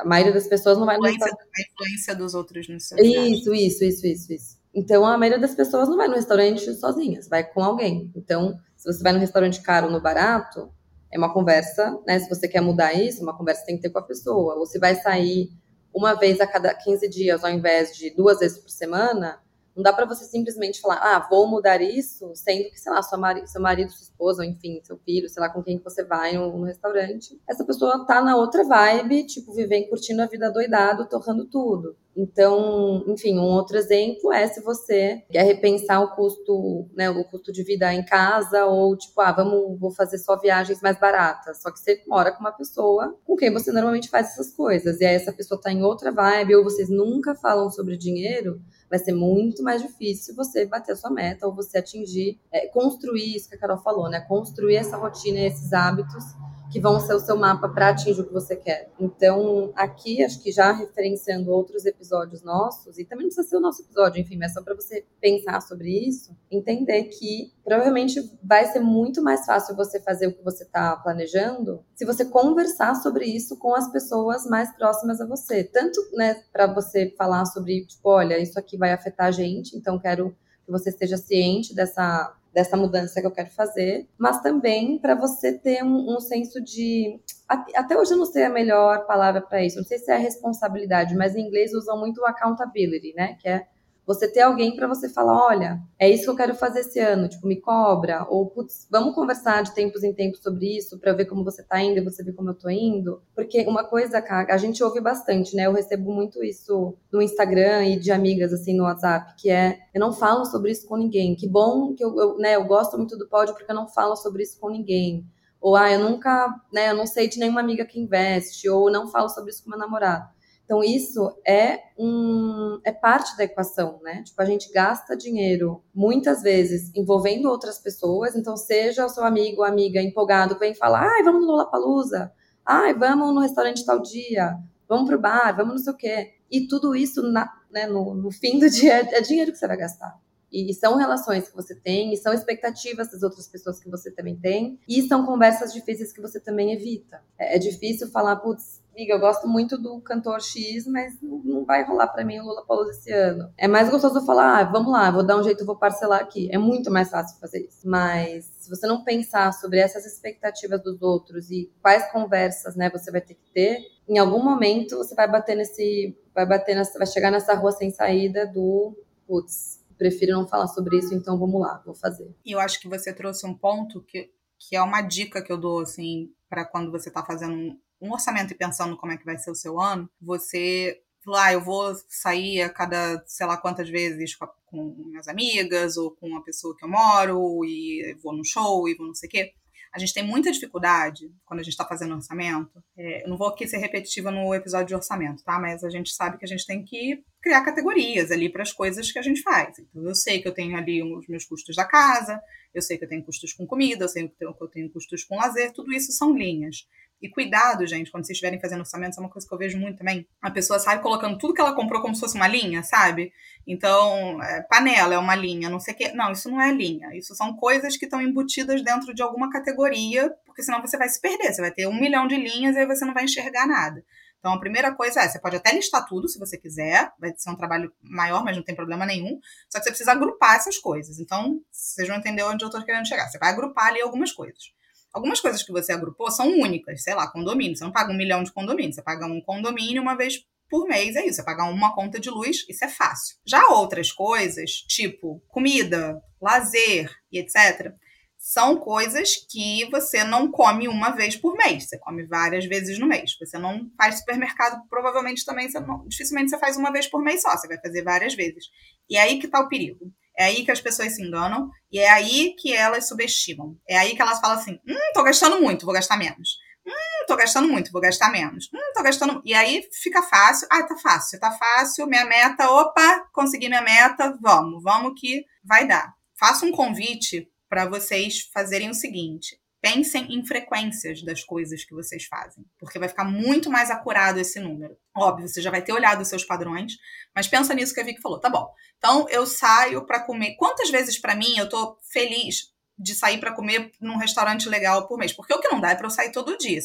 a maioria das pessoas não vai... A influência, a influência dos outros no seu Isso, isso, isso, isso, isso. Então, a maioria das pessoas não vai no restaurante sozinhas, vai com alguém. Então, se você vai no restaurante caro ou no barato, é uma conversa, né? Se você quer mudar isso, uma conversa tem que ter com a pessoa. Ou se vai sair uma vez a cada 15 dias, ao invés de duas vezes por semana, não dá para você simplesmente falar, ah, vou mudar isso, sendo que, sei lá, sua mari seu marido, sua esposa, enfim, seu filho, sei lá, com quem você vai no, no, restaurante. Essa pessoa tá na outra vibe, tipo, vivendo, curtindo a vida doidado, torrando tudo. Então, enfim, um outro exemplo é se você quer repensar o custo, né, o custo de vida em casa ou tipo, ah, vamos, vou fazer só viagens mais baratas. Só que você mora com uma pessoa com quem você normalmente faz essas coisas e aí essa pessoa tá em outra vibe ou vocês nunca falam sobre dinheiro, vai ser muito mais difícil você bater a sua meta ou você atingir, é, construir isso que a Carol falou, né? Construir essa rotina, esses hábitos que vão ser o seu mapa para atingir o que você quer. Então, aqui, acho que já referenciando outros episódios nossos, e também não precisa ser o nosso episódio, enfim, mas só para você pensar sobre isso, entender que provavelmente vai ser muito mais fácil você fazer o que você está planejando se você conversar sobre isso com as pessoas mais próximas a você. Tanto, né, para você falar sobre, tipo, olha, isso aqui vai afetar a gente, então quero que você esteja ciente dessa dessa mudança que eu quero fazer, mas também para você ter um, um, senso de. Até hoje eu não sei a melhor palavra para isso, não sei se é responsabilidade, mas em inglês usam muito accountability, né? Que é você ter alguém para você falar, olha, é isso que eu quero fazer esse ano, tipo, me cobra, ou putz, vamos conversar de tempos em tempos sobre isso para ver como você tá indo e você ver como eu tô indo. Porque uma coisa, cara, a gente ouve bastante, né? Eu recebo muito isso no Instagram e de amigas assim no WhatsApp, que é eu não falo sobre isso com ninguém. Que bom que eu, eu né, eu gosto muito do pódio porque eu não falo sobre isso com ninguém. Ou ah, eu nunca, né, eu não sei de nenhuma amiga que investe, ou não falo sobre isso com meu namorado. Então, isso é, um, é parte da equação, né? Tipo, a gente gasta dinheiro muitas vezes envolvendo outras pessoas. Então, seja o seu amigo ou amiga empolgado que vem falar, ai, vamos no Lollapalooza, ai, vamos no restaurante tal dia, vamos pro bar, vamos não sei o quê. E tudo isso, na, né, no, no fim do dia, é dinheiro que você vai gastar. E, e são relações que você tem, e são expectativas das outras pessoas que você também tem, e são conversas difíceis que você também evita. É, é difícil falar, putz, Amiga, eu gosto muito do cantor X, mas não vai rolar para mim o Lula Palusa esse ano. É mais gostoso falar, ah, vamos lá, vou dar um jeito, vou parcelar aqui. É muito mais fácil fazer isso. Mas se você não pensar sobre essas expectativas dos outros e quais conversas, né, você vai ter que ter, em algum momento você vai bater nesse, vai bater nessa, vai chegar nessa rua sem saída do, putz, prefiro não falar sobre isso, então vamos lá, vou fazer. Eu acho que você trouxe um ponto que, que é uma dica que eu dou, assim, para quando você está fazendo um orçamento e pensando como é que vai ser o seu ano, você falou, ah, eu vou sair a cada sei lá quantas vezes com, a, com minhas amigas ou com a pessoa que eu moro e vou num show e vou não sei o quê. A gente tem muita dificuldade quando a gente está fazendo orçamento. É, eu não vou aqui ser repetitiva no episódio de orçamento, tá? Mas a gente sabe que a gente tem que criar categorias ali para as coisas que a gente faz. Então, eu sei que eu tenho ali os meus custos da casa, eu sei que eu tenho custos com comida, eu sei que eu tenho custos com lazer, tudo isso são linhas. E cuidado, gente, quando vocês estiverem fazendo orçamentos, é uma coisa que eu vejo muito também. A pessoa sai colocando tudo que ela comprou como se fosse uma linha, sabe? Então, é, panela é uma linha, não sei o quê. Não, isso não é linha. Isso são coisas que estão embutidas dentro de alguma categoria, porque senão você vai se perder. Você vai ter um milhão de linhas e aí você não vai enxergar nada. Então, a primeira coisa é, você pode até listar tudo, se você quiser, vai ser um trabalho maior, mas não tem problema nenhum, só que você precisa agrupar essas coisas. Então, vocês vão entender onde eu estou querendo chegar. Você vai agrupar ali algumas coisas. Algumas coisas que você agrupou são únicas, sei lá, condomínio. Você não paga um milhão de condomínio, você paga um condomínio uma vez por mês, é isso. Você paga uma conta de luz, isso é fácil. Já outras coisas, tipo comida, lazer e etc., são coisas que você não come uma vez por mês, você come várias vezes no mês. Você não faz supermercado, provavelmente também, você não, dificilmente você faz uma vez por mês só, você vai fazer várias vezes. E é aí que está o perigo. É aí que as pessoas se enganam e é aí que elas subestimam. É aí que elas falam assim: hum, tô gastando muito, vou gastar menos. Hum, tô gastando muito, vou gastar menos. Hum, tô gastando. E aí fica fácil. Ah, tá fácil, tá fácil. Minha meta, opa, consegui minha meta, vamos, vamos que vai dar. Faço um convite para vocês fazerem o seguinte: Pensem em frequências das coisas que vocês fazem, porque vai ficar muito mais acurado esse número. Óbvio, você já vai ter olhado os seus padrões, mas pensa nisso que a Vicky falou. Tá bom. Então eu saio para comer. Quantas vezes para mim eu tô feliz de sair para comer num restaurante legal por mês? Porque o que não dá é para eu sair todo dia.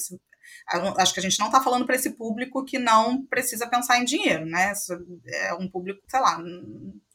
Acho que a gente não está falando para esse público que não precisa pensar em dinheiro, né? É um público, sei lá,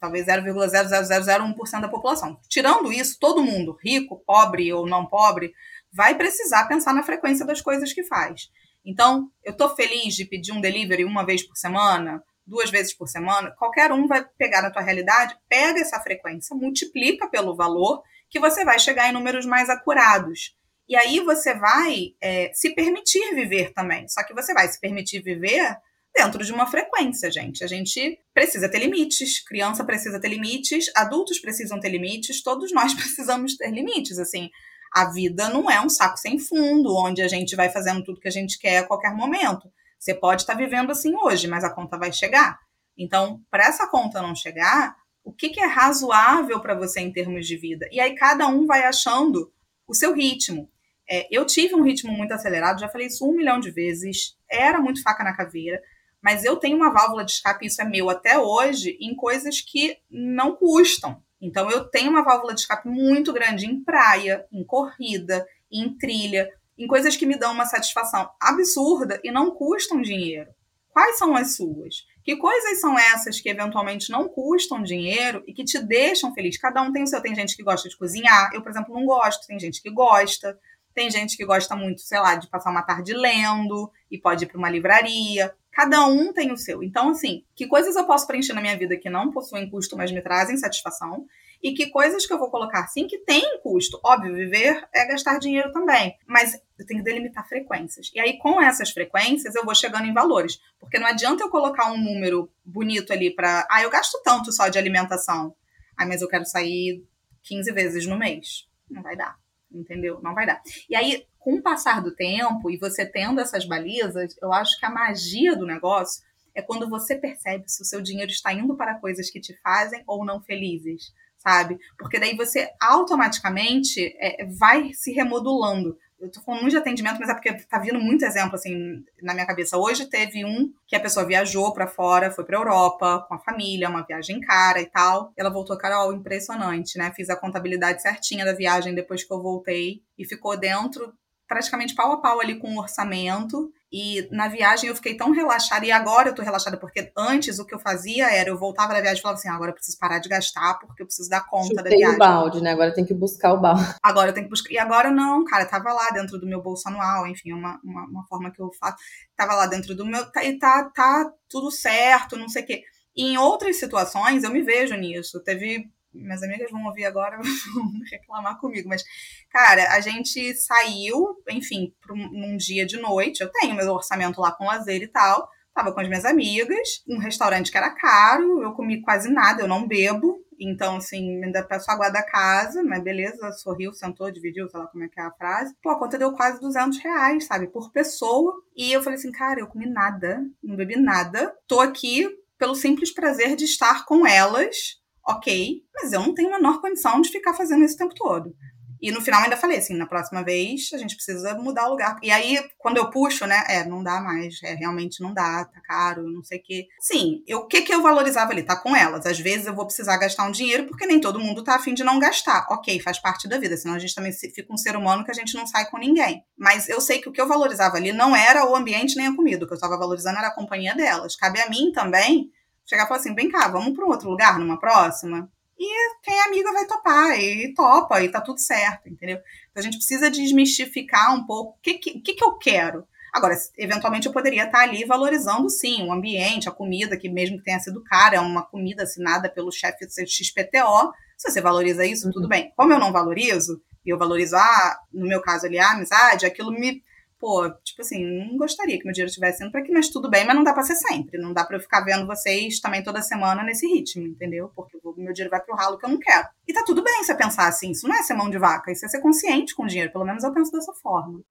talvez 0,00001% da população. Tirando isso, todo mundo, rico, pobre ou não pobre, vai precisar pensar na frequência das coisas que faz. Então, eu estou feliz de pedir um delivery uma vez por semana, duas vezes por semana. Qualquer um vai pegar na tua realidade, pega essa frequência, multiplica pelo valor, que você vai chegar em números mais acurados. E aí você vai é, se permitir viver também. Só que você vai se permitir viver dentro de uma frequência, gente. A gente precisa ter limites, criança precisa ter limites, adultos precisam ter limites, todos nós precisamos ter limites. Assim, a vida não é um saco sem fundo, onde a gente vai fazendo tudo que a gente quer a qualquer momento. Você pode estar vivendo assim hoje, mas a conta vai chegar. Então, para essa conta não chegar, o que, que é razoável para você em termos de vida? E aí cada um vai achando o seu ritmo. É, eu tive um ritmo muito acelerado, já falei isso um milhão de vezes, era muito faca na caveira, mas eu tenho uma válvula de escape, isso é meu até hoje, em coisas que não custam. Então eu tenho uma válvula de escape muito grande em praia, em corrida, em trilha, em coisas que me dão uma satisfação absurda e não custam dinheiro. Quais são as suas? Que coisas são essas que eventualmente não custam dinheiro e que te deixam feliz? Cada um tem o seu. Tem gente que gosta de cozinhar, eu, por exemplo, não gosto. Tem gente que gosta. Tem gente que gosta muito, sei lá, de passar uma tarde lendo e pode ir para uma livraria. Cada um tem o seu. Então, assim, que coisas eu posso preencher na minha vida que não possuem custo, mas me trazem satisfação? E que coisas que eu vou colocar sim que tem custo? Óbvio, viver é gastar dinheiro também. Mas eu tenho que delimitar frequências. E aí, com essas frequências, eu vou chegando em valores. Porque não adianta eu colocar um número bonito ali para. Ah, eu gasto tanto só de alimentação. Ah, mas eu quero sair 15 vezes no mês. Não vai dar entendeu? Não vai dar. E aí, com o passar do tempo e você tendo essas balizas, eu acho que a magia do negócio é quando você percebe se o seu dinheiro está indo para coisas que te fazem ou não felizes, sabe? Porque daí você automaticamente é, vai se remodulando. Eu tô falando muito de atendimento, mas é porque tá vindo muito exemplo, assim, na minha cabeça. Hoje teve um que a pessoa viajou para fora, foi pra Europa com a família, uma viagem cara e tal. Ela voltou, Carol, impressionante, né? Fiz a contabilidade certinha da viagem depois que eu voltei e ficou dentro praticamente pau a pau ali com o orçamento. E na viagem eu fiquei tão relaxada, e agora eu tô relaxada, porque antes o que eu fazia era, eu voltava da viagem e falava assim, ah, agora eu preciso parar de gastar, porque eu preciso dar conta Chutei da viagem. o balde, né? Agora tem que buscar o balde. Agora eu tenho que buscar. E agora não, cara, tava lá dentro do meu bolso anual, enfim, uma, uma, uma forma que eu faço. Tava lá dentro do meu. Tá, e tá, tá tudo certo, não sei o quê. E em outras situações eu me vejo nisso. Teve minhas amigas vão ouvir agora, vão reclamar comigo, mas, cara, a gente saiu, enfim, um, num dia de noite, eu tenho meu orçamento lá com lazer e tal, tava com as minhas amigas, um restaurante que era caro, eu comi quase nada, eu não bebo, então, assim, ainda peço água da casa, mas beleza, sorriu, sentou, dividiu, sei lá como é que é a frase. Pô, a conta deu quase 200 reais, sabe, por pessoa. E eu falei assim, cara, eu comi nada, não bebi nada, tô aqui pelo simples prazer de estar com elas, ok, mas eu não tenho a menor condição de ficar fazendo isso o tempo todo. E no final ainda falei assim, na próxima vez a gente precisa mudar o lugar. E aí, quando eu puxo, né, é, não dá mais, é, realmente não dá, tá caro, não sei o quê. Sim, o que que eu valorizava ali? Tá com elas. Às vezes eu vou precisar gastar um dinheiro porque nem todo mundo tá afim de não gastar. Ok, faz parte da vida, senão a gente também fica um ser humano que a gente não sai com ninguém. Mas eu sei que o que eu valorizava ali não era o ambiente nem a comida, o que eu estava valorizando era a companhia delas. Cabe a mim também chegar e falar assim: vem cá, vamos para um outro lugar numa próxima? E quem é amiga vai topar, e topa, e tá tudo certo, entendeu? Então a gente precisa desmistificar um pouco o que, que, que, eu quero. Agora, eventualmente eu poderia estar ali valorizando, sim, o ambiente, a comida, que mesmo que tenha sido cara, é uma comida assinada pelo chefe do XPTO. Se você valoriza isso, tudo uhum. bem. Como eu não valorizo, e eu valorizo, ah, no meu caso ali, a amizade, aquilo me pô, tipo assim, não gostaria que meu dinheiro estivesse indo para aqui, mas tudo bem, mas não dá para ser sempre. Não dá para eu ficar vendo vocês também toda semana nesse ritmo, entendeu? Porque meu dinheiro vai pro ralo que eu não quero. E tá tudo bem você pensar assim, isso não é ser mão de vaca, isso é ser consciente com o dinheiro, pelo menos eu penso dessa forma.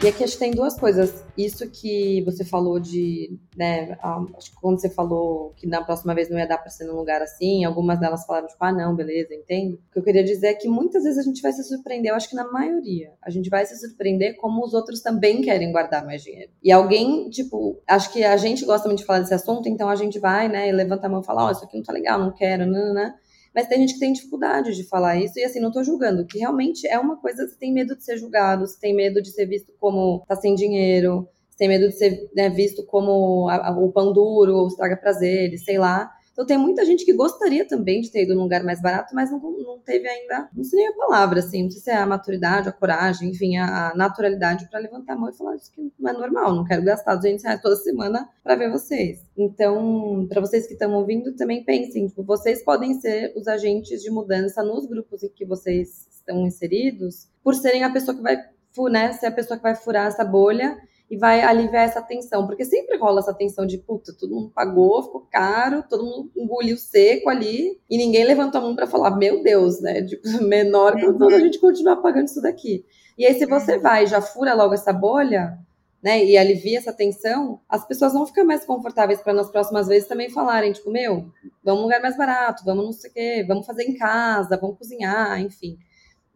E aqui acho que tem duas coisas. Isso que você falou de, né, acho que quando você falou que na próxima vez não ia dar para ser num lugar assim, algumas delas falaram tipo, ah, não, beleza, entendo. O que eu queria dizer é que muitas vezes a gente vai se surpreender, eu acho que na maioria, a gente vai se surpreender como os outros também querem guardar mais dinheiro. E alguém, tipo, acho que a gente gosta muito de falar desse assunto, então a gente vai, né, e levanta a mão e fala, ó, oh, isso aqui não tá legal, não quero, não, não. Mas tem gente que tem dificuldade de falar isso, e assim, não tô julgando, que realmente é uma coisa, você tem medo de ser julgado, você tem medo de ser visto como tá sem dinheiro, você tem medo de ser né, visto como a, a, o pão duro, ou estraga prazeres, sei lá. Então tem muita gente que gostaria também de ter ido num lugar mais barato, mas não, não teve ainda, não sei nem a palavra, assim, não sei se é a maturidade, a coragem, enfim, a, a naturalidade para levantar a mão e falar isso que não é normal, não quero gastar 200 reais toda semana para ver vocês. Então, para vocês que estão ouvindo, também pensem, tipo, vocês podem ser os agentes de mudança nos grupos em que vocês estão inseridos, por serem a pessoa que vai, né, ser a pessoa que vai furar essa bolha e vai aliviar essa tensão, porque sempre rola essa tensão de puta, todo mundo pagou, ficou caro, todo mundo engoliu seco ali e ninguém levantou a mão para falar, meu Deus, né? Tipo, menor uhum. a gente continuar pagando isso daqui. E aí, se você uhum. vai já fura logo essa bolha, né, e alivia essa tensão, as pessoas vão ficar mais confortáveis para nas próximas vezes também falarem, tipo, meu, vamos num lugar mais barato, vamos não sei o quê, vamos fazer em casa, vamos cozinhar, enfim.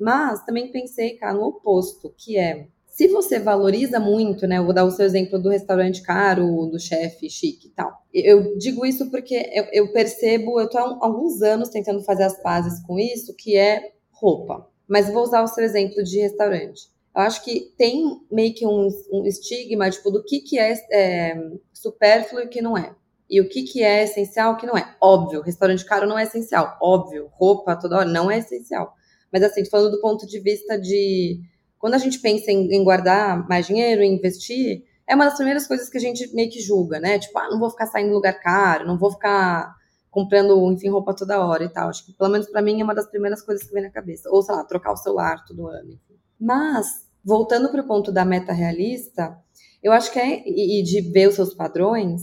Mas também pensei, cara, no oposto, que é se você valoriza muito, né? Eu vou dar o seu exemplo do restaurante caro, do chefe chique e tal. Eu digo isso porque eu, eu percebo, eu estou há alguns anos tentando fazer as pazes com isso, que é roupa. Mas vou usar o seu exemplo de restaurante. Eu acho que tem meio que um, um estigma, tipo, do que, que é, é supérfluo e o que não é. E o que, que é essencial e o que não é. Óbvio, restaurante caro não é essencial. Óbvio, roupa toda hora não é essencial. Mas assim, falando do ponto de vista de quando a gente pensa em, em guardar mais dinheiro, em investir, é uma das primeiras coisas que a gente meio que julga, né? Tipo, ah, não vou ficar saindo em lugar caro, não vou ficar comprando, enfim, roupa toda hora e tal. Acho que, pelo menos para mim, é uma das primeiras coisas que vem na cabeça. Ou, sei lá, trocar o celular todo ano. Mas, voltando para o ponto da meta realista, eu acho que é, e de ver os seus padrões,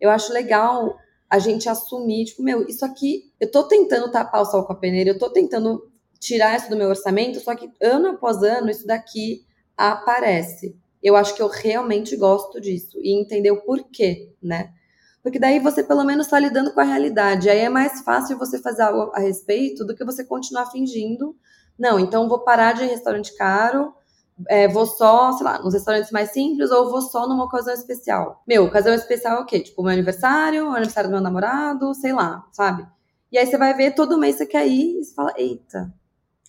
eu acho legal a gente assumir, tipo, meu, isso aqui, eu tô tentando tapar o sol com a peneira, eu tô tentando tirar isso do meu orçamento, só que ano após ano isso daqui aparece. Eu acho que eu realmente gosto disso e entender o porquê, né? Porque daí você pelo menos está lidando com a realidade. Aí é mais fácil você fazer algo a respeito do que você continuar fingindo. Não, então vou parar de ir em restaurante caro, é, vou só, sei lá, nos restaurantes mais simples ou vou só numa ocasião especial. Meu, ocasião especial é o quê? Tipo, meu aniversário, o aniversário do meu namorado, sei lá, sabe? E aí você vai ver todo mês você quer ir e você fala, eita,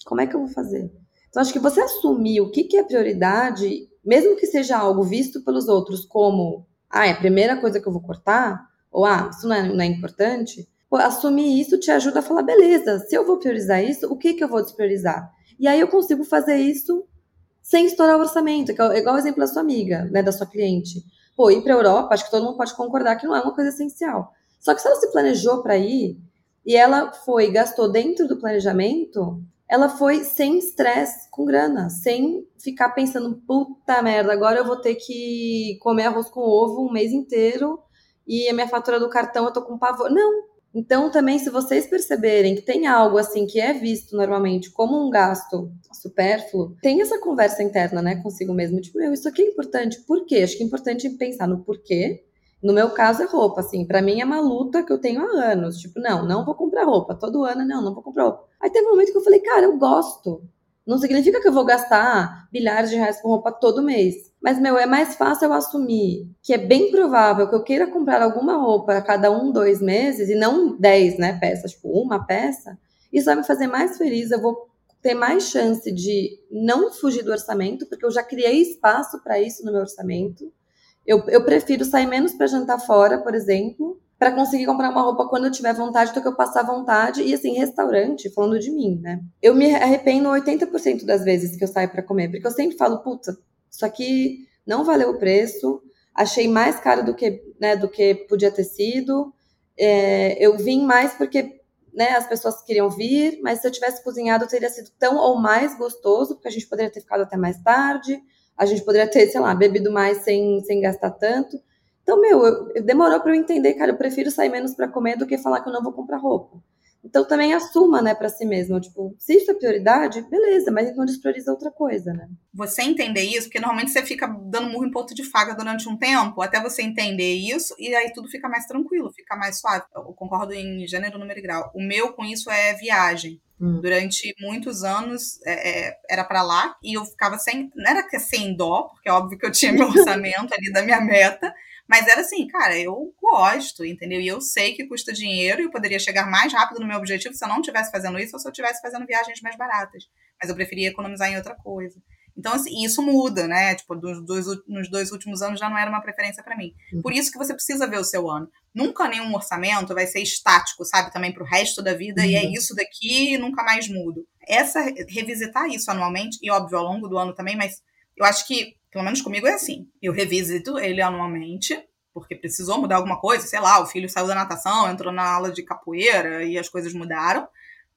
como é que eu vou fazer? Então, acho que você assumir o que, que é prioridade, mesmo que seja algo visto pelos outros como, ah, é a primeira coisa que eu vou cortar, ou ah, isso não é, não é importante, pô, assumir isso te ajuda a falar, beleza, se eu vou priorizar isso, o que, que eu vou despriorizar? E aí eu consigo fazer isso sem estourar o orçamento, que é igual o exemplo da sua amiga, né, da sua cliente. Pô, ir para a Europa, acho que todo mundo pode concordar que não é uma coisa essencial. Só que se ela se planejou para ir e ela foi gastou dentro do planejamento, ela foi sem estresse com grana, sem ficar pensando, puta merda, agora eu vou ter que comer arroz com ovo um mês inteiro e a minha fatura do cartão eu tô com pavor. Não. Então, também, se vocês perceberem que tem algo assim que é visto normalmente como um gasto supérfluo, tem essa conversa interna, né, consigo mesmo. Tipo, meu, isso aqui é importante. Por quê? Acho que é importante pensar no porquê no meu caso é roupa, assim, para mim é uma luta que eu tenho há anos. Tipo, não, não vou comprar roupa. Todo ano, não, não vou comprar roupa. Aí teve um momento que eu falei, cara, eu gosto. Não significa que eu vou gastar milhares de reais com roupa todo mês. Mas, meu, é mais fácil eu assumir que é bem provável que eu queira comprar alguma roupa a cada um, dois meses, e não dez, né, peças, tipo, uma peça. Isso vai me fazer mais feliz, eu vou ter mais chance de não fugir do orçamento, porque eu já criei espaço para isso no meu orçamento. Eu, eu prefiro sair menos para jantar fora, por exemplo, para conseguir comprar uma roupa quando eu tiver vontade do que eu passar vontade. E assim, restaurante, falando de mim, né? Eu me arrependo 80% das vezes que eu saio para comer, porque eu sempre falo, puta, isso aqui não valeu o preço, achei mais caro do que, né, do que podia ter sido. É, eu vim mais porque né, as pessoas queriam vir, mas se eu tivesse cozinhado teria sido tão ou mais gostoso, porque a gente poderia ter ficado até mais tarde a gente poderia ter, sei lá, bebido mais sem, sem gastar tanto. Então, meu, eu, demorou para eu entender, cara, eu prefiro sair menos para comer do que falar que eu não vou comprar roupa. Então também assuma, né, para si mesmo, tipo, se isso é prioridade, beleza, mas então desprioriza outra coisa, né? Você entender isso, porque normalmente você fica dando murro em ponto de faca durante um tempo, até você entender isso, e aí tudo fica mais tranquilo, fica mais suave. Eu concordo em gênero, número e grau. O meu com isso é viagem. Hum. Durante muitos anos é, é, era para lá e eu ficava sem. Não era que sem dó, porque é óbvio que eu tinha meu orçamento ali da minha meta, mas era assim, cara, eu gosto, entendeu? E eu sei que custa dinheiro e eu poderia chegar mais rápido no meu objetivo se eu não estivesse fazendo isso ou se eu estivesse fazendo viagens mais baratas. Mas eu preferia economizar em outra coisa. Então, assim, isso muda, né? Tipo, dos dois, nos dois últimos anos já não era uma preferência para mim. Uhum. Por isso que você precisa ver o seu ano. Nunca nenhum orçamento vai ser estático, sabe? Também para o resto da vida, uhum. e é uhum. isso daqui e nunca mais mudo. Essa, revisitar isso anualmente, e óbvio, ao longo do ano também, mas eu acho que, pelo menos comigo, é assim. Eu revisito ele anualmente, porque precisou mudar alguma coisa, sei lá, o filho saiu da natação, entrou na aula de capoeira e as coisas mudaram.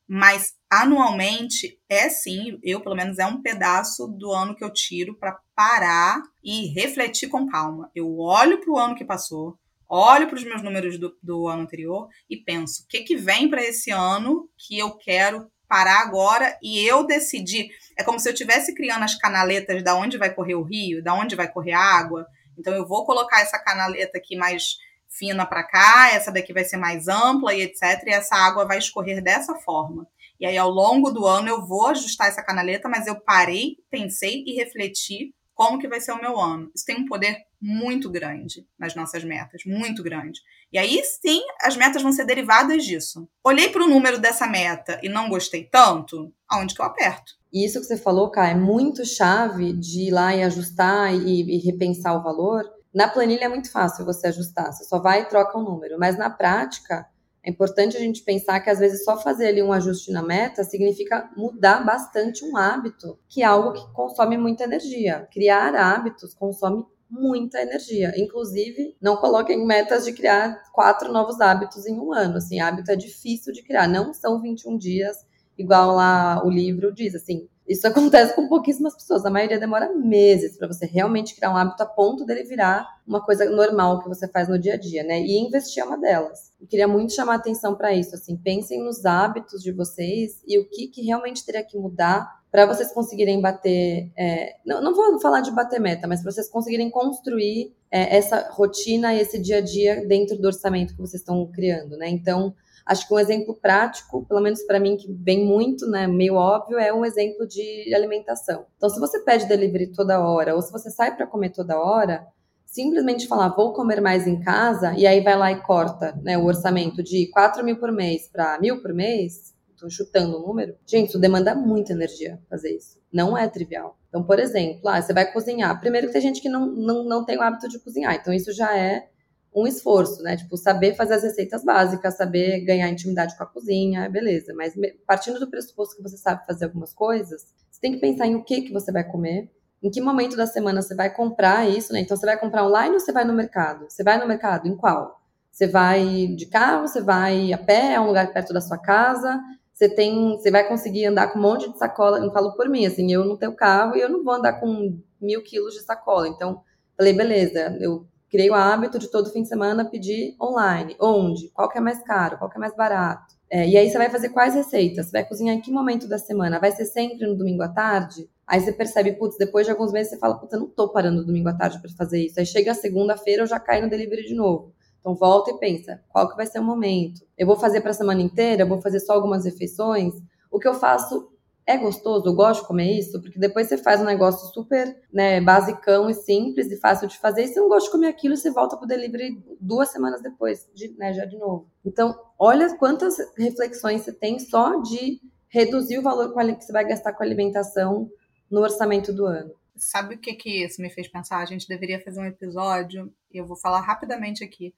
Mas anualmente é sim, eu pelo menos é um pedaço do ano que eu tiro para parar e refletir com calma. Eu olho para o ano que passou, olho para os meus números do, do, ano anterior e penso: o que, que vem para esse ano que eu quero parar agora e eu decidir. É como se eu estivesse criando as canaletas da onde vai correr o rio, da onde vai correr a água. Então eu vou colocar essa canaleta aqui mais fina para cá, essa daqui vai ser mais ampla e etc. E essa água vai escorrer dessa forma. E aí, ao longo do ano, eu vou ajustar essa canaleta, mas eu parei, pensei e refleti como que vai ser o meu ano. Isso tem um poder muito grande nas nossas metas, muito grande. E aí sim, as metas vão ser derivadas disso. Olhei para o número dessa meta e não gostei tanto, aonde que eu aperto? E isso que você falou, cara, é muito chave de ir lá e ajustar e, e repensar o valor, na planilha é muito fácil você ajustar, você só vai e troca o um número, mas na prática é importante a gente pensar que às vezes só fazer ali um ajuste na meta significa mudar bastante um hábito, que é algo que consome muita energia. Criar hábitos consome muita energia. Inclusive, não coloquem metas de criar quatro novos hábitos em um ano. Assim, hábito é difícil de criar. Não são 21 dias, igual lá o livro diz. Assim, Isso acontece com pouquíssimas pessoas. A maioria demora meses para você realmente criar um hábito a ponto dele virar uma coisa normal que você faz no dia a dia, né? E investir é uma delas. Eu queria muito chamar atenção para isso. Assim, pensem nos hábitos de vocês e o que, que realmente teria que mudar para vocês conseguirem bater. É, não, não, vou falar de bater meta, mas para vocês conseguirem construir é, essa rotina e esse dia a dia dentro do orçamento que vocês estão criando, né? Então, acho que um exemplo prático, pelo menos para mim, que vem muito, né, meio óbvio, é um exemplo de alimentação. Então, se você pede delivery toda hora, ou se você sai para comer toda hora, simplesmente falar, vou comer mais em casa, e aí vai lá e corta né, o orçamento de 4 mil por mês para mil por mês, estou chutando o número, gente, isso demanda muita energia fazer isso. Não é trivial. Então, por exemplo, ah, você vai cozinhar. Primeiro que tem gente que não, não, não tem o hábito de cozinhar, então isso já é um esforço, né? Tipo, saber fazer as receitas básicas, saber ganhar intimidade com a cozinha, beleza. Mas partindo do pressuposto que você sabe fazer algumas coisas, você tem que pensar em o que, que você vai comer, em que momento da semana você vai comprar isso, né? Então, você vai comprar online ou você vai no mercado? Você vai no mercado? Em qual? Você vai de carro, você vai a pé, é um lugar perto da sua casa, você tem, você vai conseguir andar com um monte de sacola. Eu falo por mim, assim, eu não tenho carro e eu não vou andar com mil quilos de sacola. Então, falei, beleza, eu criei o hábito de todo fim de semana pedir online. Onde? Qual que é mais caro? Qual que é mais barato? É, e aí você vai fazer quais receitas? Você vai cozinhar em que momento da semana? Vai ser sempre no domingo à tarde? Aí você percebe, putz, depois de alguns meses você fala, putz, eu não tô parando domingo à tarde para fazer isso. Aí chega a segunda-feira, eu já caio no delivery de novo. Então volta e pensa, qual que vai ser o momento? Eu vou fazer para a semana inteira? Eu vou fazer só algumas refeições? O que eu faço é gostoso? Eu gosto de comer isso? Porque depois você faz um negócio super né, basicão e simples e fácil de fazer, e você não gosta de comer aquilo, você volta para o delivery duas semanas depois, de, né, já de novo. Então, olha quantas reflexões você tem só de reduzir o valor que você vai gastar com alimentação no orçamento do ano. Sabe o que que isso me fez pensar? A gente deveria fazer um episódio, e eu vou falar rapidamente aqui,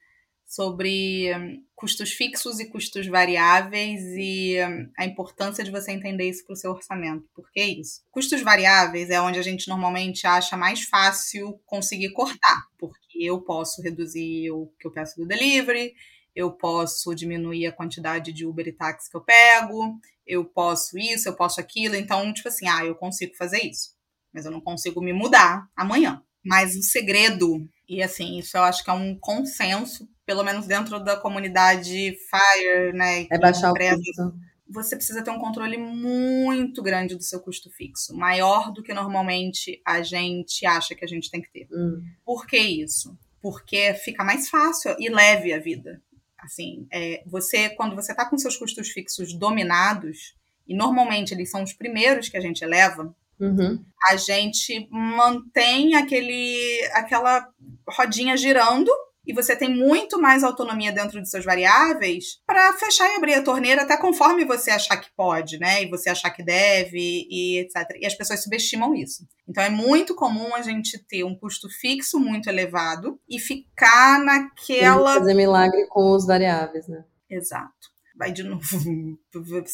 sobre hum, custos fixos e custos variáveis e hum, a importância de você entender isso para o seu orçamento. Por que isso? Custos variáveis é onde a gente normalmente acha mais fácil conseguir cortar, porque eu posso reduzir o que eu peço do delivery, eu posso diminuir a quantidade de Uber e táxi que eu pego, eu posso isso, eu posso aquilo. Então, tipo assim, ah, eu consigo fazer isso, mas eu não consigo me mudar amanhã. Mas o segredo, e assim, isso eu acho que é um consenso pelo menos dentro da comunidade FIRE, né? É baixar empresa, o custo. Você precisa ter um controle muito grande do seu custo fixo, maior do que normalmente a gente acha que a gente tem que ter. Hum. Por que isso? Porque fica mais fácil e leve a vida. Assim, é, você quando você está com seus custos fixos dominados, e normalmente eles são os primeiros que a gente eleva, Uhum. A gente mantém aquele, aquela rodinha girando e você tem muito mais autonomia dentro de seus variáveis para fechar e abrir a torneira até conforme você achar que pode, né? E você achar que deve e etc. E as pessoas subestimam isso. Então é muito comum a gente ter um custo fixo muito elevado e ficar naquela. fazer milagre com os variáveis, né? Exato vai de novo.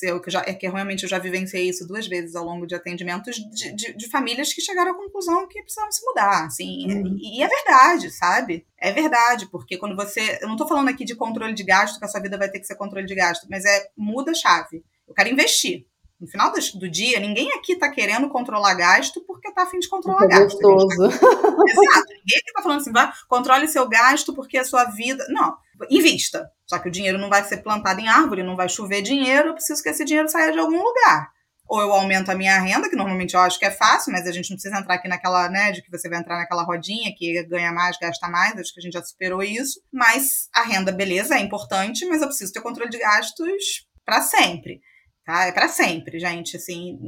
Eu que já, é que realmente eu já vivenciei isso duas vezes ao longo de atendimentos de, de, de famílias que chegaram à conclusão que precisavam se mudar, assim. Uhum. E, e, é verdade, sabe? É verdade, porque quando você. Eu não tô falando aqui de controle de gasto, que a sua vida vai ter que ser controle de gasto, mas é muda a chave. Eu quero investir. No final do, do dia, ninguém aqui tá querendo controlar gasto porque tá afim de controlar é gasto. Gostoso. Tá... Exato. Ninguém aqui tá falando assim, vai, controle seu gasto porque a sua vida. Não invista. Só que o dinheiro não vai ser plantado em árvore, não vai chover dinheiro, eu preciso que esse dinheiro saia de algum lugar. Ou eu aumento a minha renda, que normalmente eu acho que é fácil, mas a gente não precisa entrar aqui naquela, né, de que você vai entrar naquela rodinha que ganha mais, gasta mais, acho que a gente já superou isso. Mas a renda, beleza, é importante, mas eu preciso ter controle de gastos para sempre tá? É para sempre, gente, assim.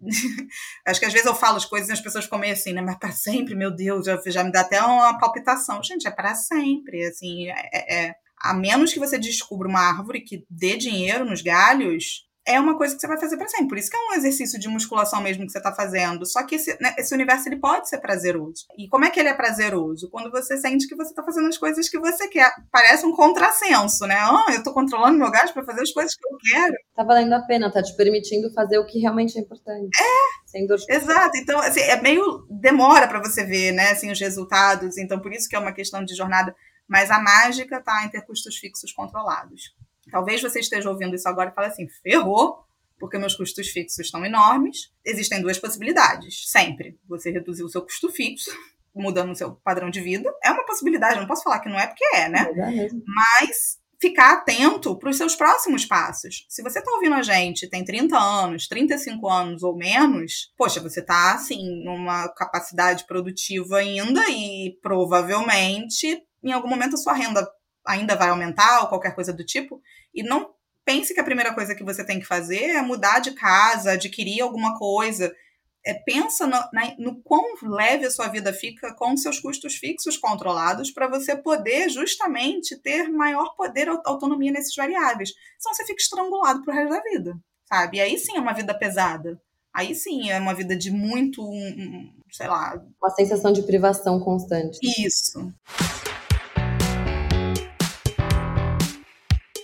Acho que às vezes eu falo as coisas e as pessoas ficam meio assim, né? Mas para sempre, meu Deus, já, já me dá até uma palpitação. Gente, é para sempre, assim, é, é, a menos que você descubra uma árvore que dê dinheiro nos galhos, é uma coisa que você vai fazer para sempre. Por isso que é um exercício de musculação mesmo que você está fazendo. Só que esse, né, esse, universo ele pode ser prazeroso. E como é que ele é prazeroso? Quando você sente que você está fazendo as coisas que você quer. Parece um contrassenso, né? Ah, eu estou controlando meu gasto para fazer as coisas que eu quero. Tá valendo a pena, tá te permitindo fazer o que realmente é importante. É. Sem dor Exato. Então, assim, é meio demora para você ver, né, assim, os resultados. Então, por isso que é uma questão de jornada. Mas a mágica tá em ter custos fixos controlados. Talvez você esteja ouvindo isso agora e fale assim: ferrou, porque meus custos fixos estão enormes. Existem duas possibilidades, sempre. Você reduzir o seu custo fixo, mudando o seu padrão de vida. É uma possibilidade, não posso falar que não é porque é, né? É Mas ficar atento para os seus próximos passos. Se você está ouvindo a gente, tem 30 anos, 35 anos ou menos, poxa, você está assim numa capacidade produtiva ainda e provavelmente em algum momento a sua renda ainda vai aumentar ou qualquer coisa do tipo, e não pense que a primeira coisa que você tem que fazer é mudar de casa, adquirir alguma coisa. É, pensa no, na, no quão leve a sua vida fica com seus custos fixos controlados para você poder justamente ter maior poder autonomia nesses variáveis. Senão você fica estrangulado pro resto da vida, sabe? E aí sim é uma vida pesada. Aí sim é uma vida de muito, sei lá. Uma sensação de privação constante. Isso.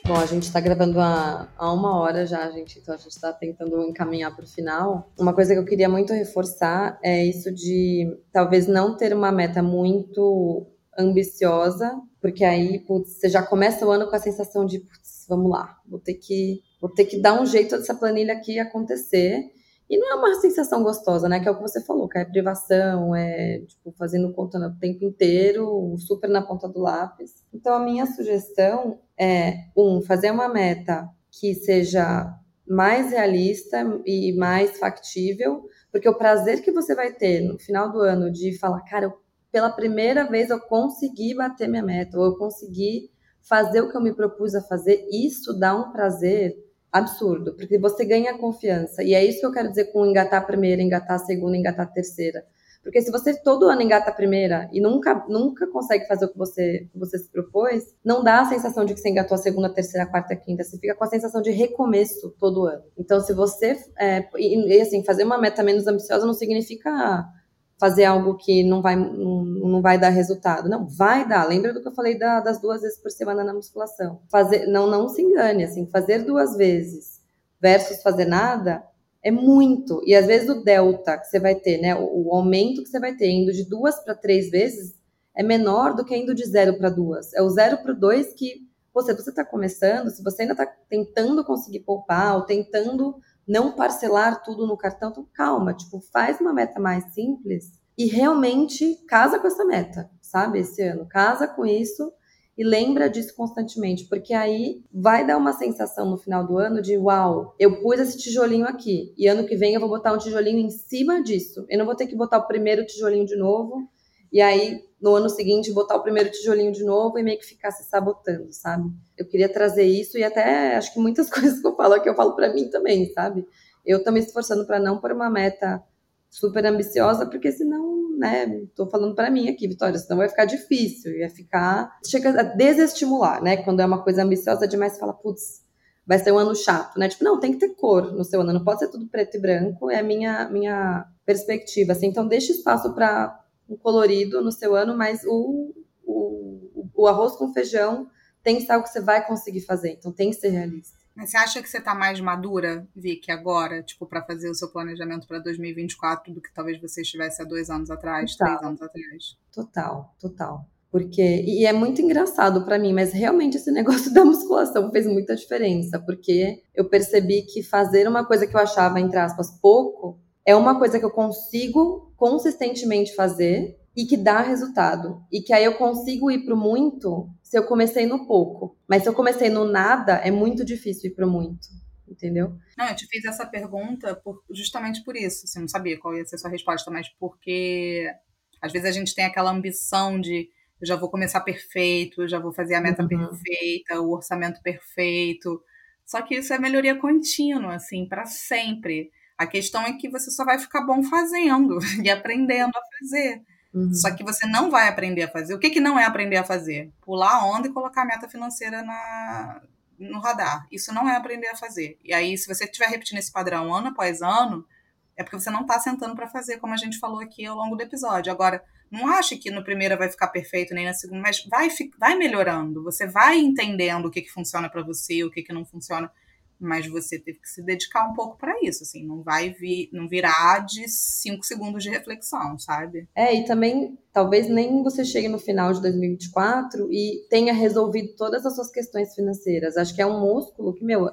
Bom, a gente está gravando há, há, uma hora já, gente, então a gente está tentando encaminhar para o final. Uma coisa que eu queria muito reforçar é isso de talvez não ter uma meta muito ambiciosa, porque aí putz, você já começa o ano com a sensação de putz, vamos lá, vou ter que vou ter que dar um jeito dessa planilha aqui acontecer. E não é uma sensação gostosa, né? Que é o que você falou, que é privação, é tipo fazendo conta o tempo inteiro, super na ponta do lápis. Então a minha sugestão é um fazer uma meta que seja mais realista e mais factível, porque o prazer que você vai ter no final do ano de falar, cara, pela primeira vez eu consegui bater minha meta, ou eu consegui fazer o que eu me propus a fazer, isso dá um prazer absurdo, porque você ganha confiança. E é isso que eu quero dizer com engatar a primeira, engatar a segunda, engatar a terceira. Porque se você todo ano engata a primeira e nunca, nunca consegue fazer o que você, você se propôs, não dá a sensação de que você engatou a segunda, a terceira, a quarta, a quinta. Você fica com a sensação de recomeço todo ano. Então, se você. É, e, e assim, fazer uma meta menos ambiciosa não significa fazer algo que não vai, não, não vai dar resultado. Não, vai dar. Lembra do que eu falei da, das duas vezes por semana na musculação. Fazer, não, não se engane, assim, fazer duas vezes versus fazer nada é muito. E às vezes o delta que você vai ter, né, o, o aumento que você vai ter indo de duas para três vezes é menor do que indo de zero para duas. É o zero para dois que você você está começando, se você ainda está tentando conseguir poupar ou tentando não parcelar tudo no cartão, então calma, tipo, faz uma meta mais simples e realmente casa com essa meta, sabe? Esse ano, casa com isso e lembra disso constantemente, porque aí vai dar uma sensação no final do ano de uau, eu pus esse tijolinho aqui e ano que vem eu vou botar um tijolinho em cima disso. Eu não vou ter que botar o primeiro tijolinho de novo e aí no ano seguinte botar o primeiro tijolinho de novo e meio que ficar se sabotando, sabe? Eu queria trazer isso e até acho que muitas coisas que eu falo aqui eu falo para mim também, sabe? Eu tô me esforçando para não pôr uma meta super ambiciosa, porque senão, né, tô falando para mim aqui, Vitória, senão vai ficar difícil, ia ficar, chega a desestimular, né? Quando é uma coisa ambiciosa demais, você fala, putz, vai ser um ano chato, né? Tipo, não, tem que ter cor no seu ano, não pode ser tudo preto e branco, é a minha minha perspectiva, assim. Então deixa espaço para um colorido no seu ano, mas o, o, o arroz com feijão tem que ser algo que você vai conseguir fazer, então tem que ser realista. Mas você acha que você está mais madura, Vicky, agora, tipo, para fazer o seu planejamento para 2024 do que talvez você estivesse há dois anos atrás, total. três anos atrás? Total, total. Porque, e é muito engraçado para mim, mas realmente esse negócio da musculação fez muita diferença, porque eu percebi que fazer uma coisa que eu achava, entre aspas, pouco, é uma coisa que eu consigo consistentemente fazer e que dá resultado. E que aí eu consigo ir para muito se eu comecei no pouco. Mas se eu comecei no nada, é muito difícil ir para muito. Entendeu? Não, eu te fiz essa pergunta por, justamente por isso. Você não sabia qual ia ser a sua resposta, mas porque às vezes a gente tem aquela ambição de eu já vou começar perfeito, eu já vou fazer a meta uhum. perfeita, o orçamento perfeito. Só que isso é melhoria contínua, assim, para sempre. A questão é que você só vai ficar bom fazendo e aprendendo a fazer. Uhum. Só que você não vai aprender a fazer. O que, que não é aprender a fazer? Pular a onda e colocar a meta financeira na, no radar. Isso não é aprender a fazer. E aí, se você estiver repetindo esse padrão ano após ano, é porque você não está sentando para fazer, como a gente falou aqui ao longo do episódio. Agora, não ache que no primeiro vai ficar perfeito, nem na segunda, mas vai, vai melhorando. Você vai entendendo o que, que funciona para você, o que, que não funciona mas você teve que se dedicar um pouco para isso, assim, não vai vir, não virar de cinco segundos de reflexão, sabe? É, e também talvez nem você chegue no final de 2024 e tenha resolvido todas as suas questões financeiras. Acho que é um músculo que, meu,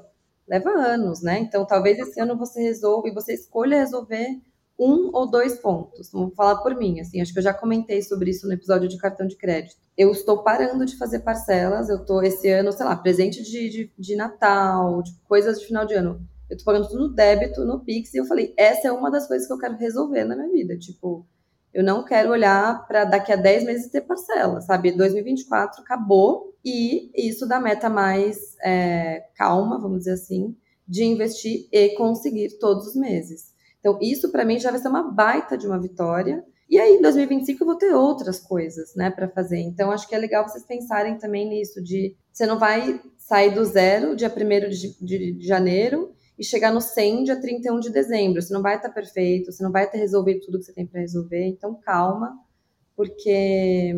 leva anos, né? Então, talvez esse ano você resolva e você escolha resolver um ou dois pontos. Vamos falar por mim, assim, acho que eu já comentei sobre isso no episódio de cartão de crédito. Eu estou parando de fazer parcelas, eu estou esse ano, sei lá, presente de, de, de Natal, tipo, coisas de final de ano. Eu estou pagando tudo no débito, no Pix, e eu falei, essa é uma das coisas que eu quero resolver na minha vida. Tipo, eu não quero olhar para daqui a 10 meses ter parcela, sabe? 2024 acabou e isso dá meta mais é, calma, vamos dizer assim, de investir e conseguir todos os meses. Então, isso para mim já vai ser uma baita de uma vitória. E aí, em 2025, eu vou ter outras coisas, né, para fazer. Então, acho que é legal vocês pensarem também nisso, de você não vai sair do zero, dia 1 de, de, de janeiro, e chegar no 100 dia 31 de dezembro. Você não vai estar perfeito, você não vai ter resolvido tudo que você tem para resolver. Então, calma, porque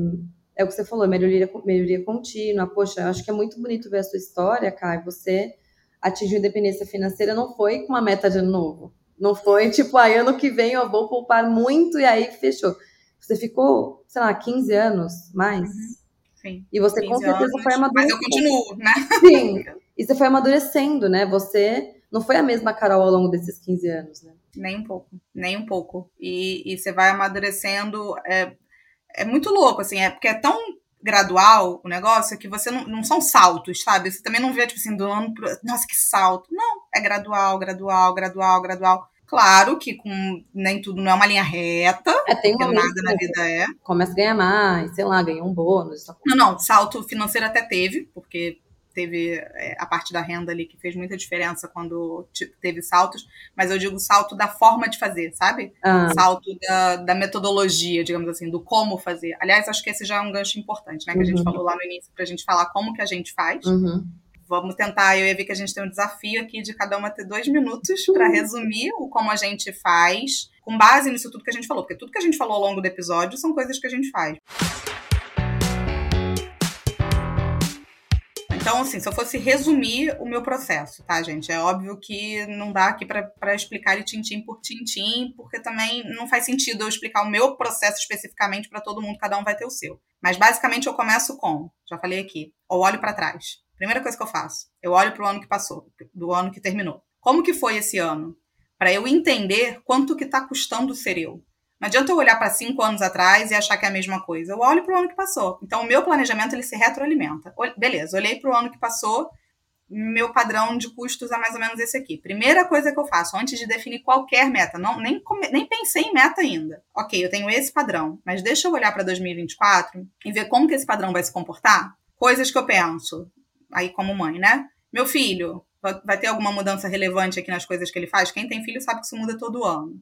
é o que você falou, melhoria, melhoria contínua. Poxa, acho que é muito bonito ver a sua história, Kai. Você atingiu independência financeira não foi com uma meta de ano novo. Não foi tipo, aí ano que vem eu vou poupar muito e aí fechou. Você ficou, sei lá, 15 anos mais. Uhum. Sim. E você com certeza anos, foi amadurecendo. Mas eu continuo, né? Sim. E você foi amadurecendo, né? Você não foi a mesma Carol ao longo desses 15 anos, né? Nem um pouco, nem um pouco. E, e você vai amadurecendo. É, é muito louco, assim, é porque é tão gradual o negócio que você não, não são saltos, sabe? Você também não vê, tipo assim, do ano pro. Nossa, que salto. Não, é gradual, gradual, gradual, gradual. Claro que com nem tudo não é uma linha reta, é, tem uma nada na vida é. Começa a ganhar mais, sei lá, ganha um bônus. Não, não, salto financeiro até teve, porque teve é, a parte da renda ali que fez muita diferença quando teve saltos, mas eu digo salto da forma de fazer, sabe? Ah. Salto da, da, metodologia, digamos assim, do como fazer. Aliás, acho que esse já é um gancho importante, né? Que uhum. a gente uhum. falou lá no início, pra gente falar como que a gente faz. Uhum vamos tentar, eu ia ver que a gente tem um desafio aqui de cada uma ter dois minutos para resumir o como a gente faz, com base nisso tudo que a gente falou, porque tudo que a gente falou ao longo do episódio são coisas que a gente faz. Então, assim, se eu fosse resumir o meu processo, tá, gente? É óbvio que não dá aqui para explicar ele tintim por tintim, porque também não faz sentido eu explicar o meu processo especificamente para todo mundo, cada um vai ter o seu. Mas basicamente eu começo com, já falei aqui, eu olho para trás. Primeira coisa que eu faço, eu olho para o ano que passou, do ano que terminou. Como que foi esse ano? Para eu entender quanto que está custando ser eu. Não adianta eu olhar para cinco anos atrás e achar que é a mesma coisa. Eu olho para o ano que passou. Então, o meu planejamento ele se retroalimenta. Beleza, olhei para o ano que passou, meu padrão de custos é mais ou menos esse aqui. Primeira coisa que eu faço antes de definir qualquer meta, não nem, nem pensei em meta ainda. Ok, eu tenho esse padrão, mas deixa eu olhar para 2024 e ver como que esse padrão vai se comportar. Coisas que eu penso aí como mãe, né? Meu filho, vai ter alguma mudança relevante aqui nas coisas que ele faz? Quem tem filho sabe que isso muda todo ano.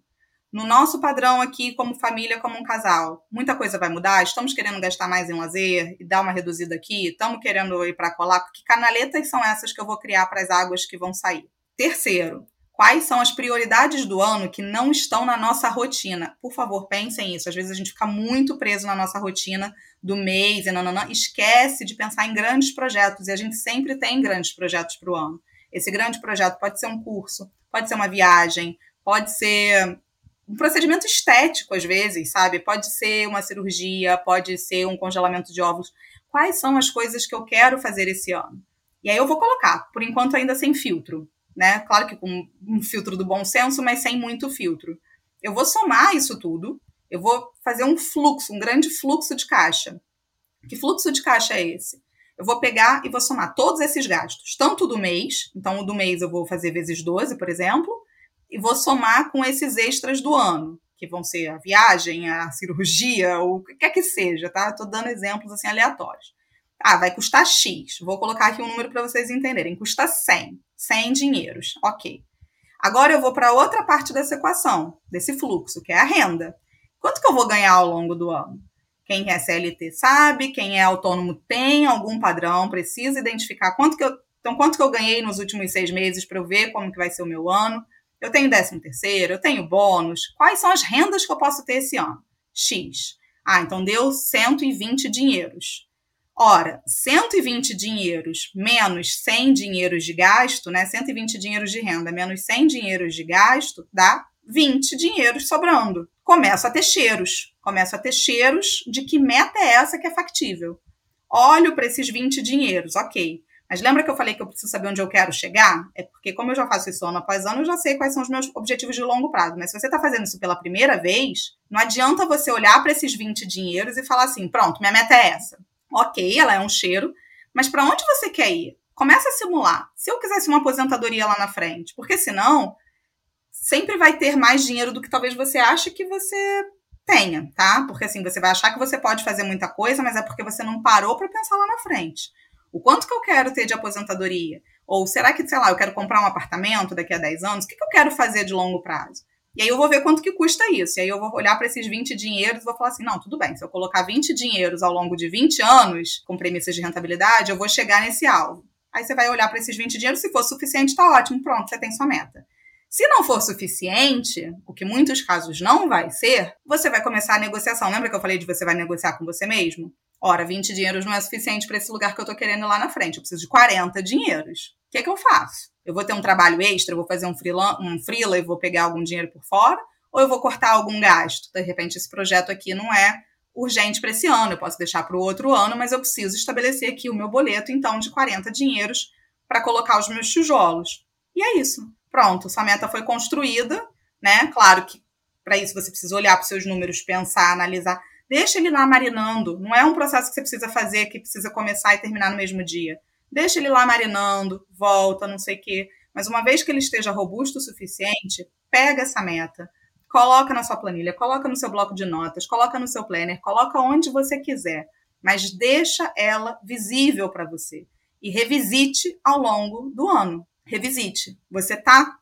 No nosso padrão aqui, como família, como um casal, muita coisa vai mudar? Estamos querendo gastar mais em lazer e dar uma reduzida aqui? Estamos querendo ir para colar? Que canaletas são essas que eu vou criar para as águas que vão sair? Terceiro, quais são as prioridades do ano que não estão na nossa rotina? Por favor, pensem nisso. Às vezes a gente fica muito preso na nossa rotina do mês e não, esquece de pensar em grandes projetos e a gente sempre tem grandes projetos para o ano. Esse grande projeto pode ser um curso, pode ser uma viagem, pode ser um procedimento estético às vezes, sabe? Pode ser uma cirurgia, pode ser um congelamento de óvulos. Quais são as coisas que eu quero fazer esse ano? E aí eu vou colocar, por enquanto ainda sem filtro, né? Claro que com um filtro do bom senso, mas sem muito filtro. Eu vou somar isso tudo eu vou fazer um fluxo, um grande fluxo de caixa. Que fluxo de caixa é esse? Eu vou pegar e vou somar todos esses gastos, tanto do mês, então o do mês eu vou fazer vezes 12, por exemplo, e vou somar com esses extras do ano, que vão ser a viagem, a cirurgia, ou o que quer que seja, tá? Estou dando exemplos assim aleatórios. Ah, vai custar X. Vou colocar aqui um número para vocês entenderem. Custa 100. 100 dinheiros. Ok. Agora eu vou para outra parte dessa equação, desse fluxo, que é a renda. Quanto que eu vou ganhar ao longo do ano? Quem é CLT sabe, quem é autônomo tem algum padrão, precisa identificar quanto que eu, então quanto que eu ganhei nos últimos seis meses para eu ver como que vai ser o meu ano. Eu tenho décimo terceiro, eu tenho bônus. Quais são as rendas que eu posso ter esse ano? X. Ah, então deu 120 dinheiros. Ora, 120 dinheiros menos 100 dinheiros de gasto, né? 120 dinheiros de renda menos 100 dinheiros de gasto dá 20 dinheiros sobrando começo a ter cheiros. Começo a ter cheiros de que meta é essa que é factível. Olho para esses 20 dinheiros, ok. Mas lembra que eu falei que eu preciso saber onde eu quero chegar? É porque, como eu já faço isso ano após ano, eu já sei quais são os meus objetivos de longo prazo. Mas se você está fazendo isso pela primeira vez, não adianta você olhar para esses 20 dinheiros e falar assim: pronto, minha meta é essa. Ok, ela é um cheiro, mas para onde você quer ir? Começa a simular. Se eu quisesse uma aposentadoria lá na frente, porque senão sempre vai ter mais dinheiro do que talvez você ache que você tenha, tá? Porque assim, você vai achar que você pode fazer muita coisa, mas é porque você não parou para pensar lá na frente. O quanto que eu quero ter de aposentadoria? Ou será que, sei lá, eu quero comprar um apartamento daqui a 10 anos? O que, que eu quero fazer de longo prazo? E aí eu vou ver quanto que custa isso. E aí eu vou olhar para esses 20 dinheiros e vou falar assim: não, tudo bem, se eu colocar 20 dinheiros ao longo de 20 anos, com premissas de rentabilidade, eu vou chegar nesse alvo. Aí você vai olhar para esses 20 dinheiros, se for suficiente, tá ótimo, pronto, você tem sua meta. Se não for suficiente, o que muitos casos não vai ser, você vai começar a negociação. Lembra que eu falei de você vai negociar com você mesmo? Ora, 20 dinheiros não é suficiente para esse lugar que eu estou querendo lá na frente. Eu preciso de 40 dinheiros. O que é que eu faço? Eu vou ter um trabalho extra, eu vou fazer um freela, um freela e vou pegar algum dinheiro por fora? Ou eu vou cortar algum gasto? De repente, esse projeto aqui não é urgente para esse ano, eu posso deixar para o outro ano, mas eu preciso estabelecer aqui o meu boleto, então, de 40 dinheiros para colocar os meus tijolos. E é isso. Pronto, sua meta foi construída, né? Claro que para isso você precisa olhar para os seus números, pensar, analisar. Deixa ele lá marinando. Não é um processo que você precisa fazer, que precisa começar e terminar no mesmo dia. Deixa ele lá marinando, volta, não sei o quê. Mas uma vez que ele esteja robusto o suficiente, pega essa meta, coloca na sua planilha, coloca no seu bloco de notas, coloca no seu planner, coloca onde você quiser, mas deixa ela visível para você e revisite ao longo do ano. Revisite. Você está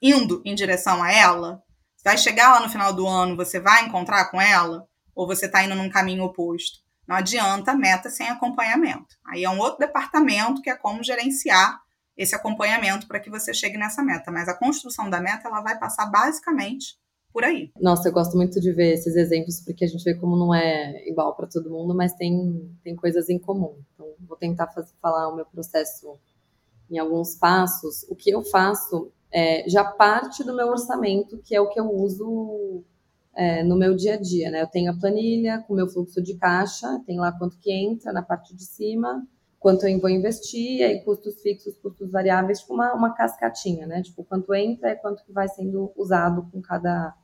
indo em direção a ela? Vai chegar lá no final do ano, você vai encontrar com ela? ou você está indo num caminho oposto. Não adianta meta sem acompanhamento. Aí é um outro departamento que é como gerenciar esse acompanhamento para que você chegue nessa meta. Mas a construção da meta ela vai passar basicamente por aí. Nossa, eu gosto muito de ver esses exemplos porque a gente vê como não é igual para todo mundo, mas tem, tem coisas em comum. Então, vou tentar fazer, falar o meu processo em alguns passos. O que eu faço é, já parte do meu orçamento, que é o que eu uso é, no meu dia a dia, né? Eu tenho a planilha com o meu fluxo de caixa, tem lá quanto que entra na parte de cima, quanto eu vou investir, aí custos fixos, custos variáveis, tipo uma, uma cascatinha, né? Tipo, quanto entra é quanto que vai sendo usado com cada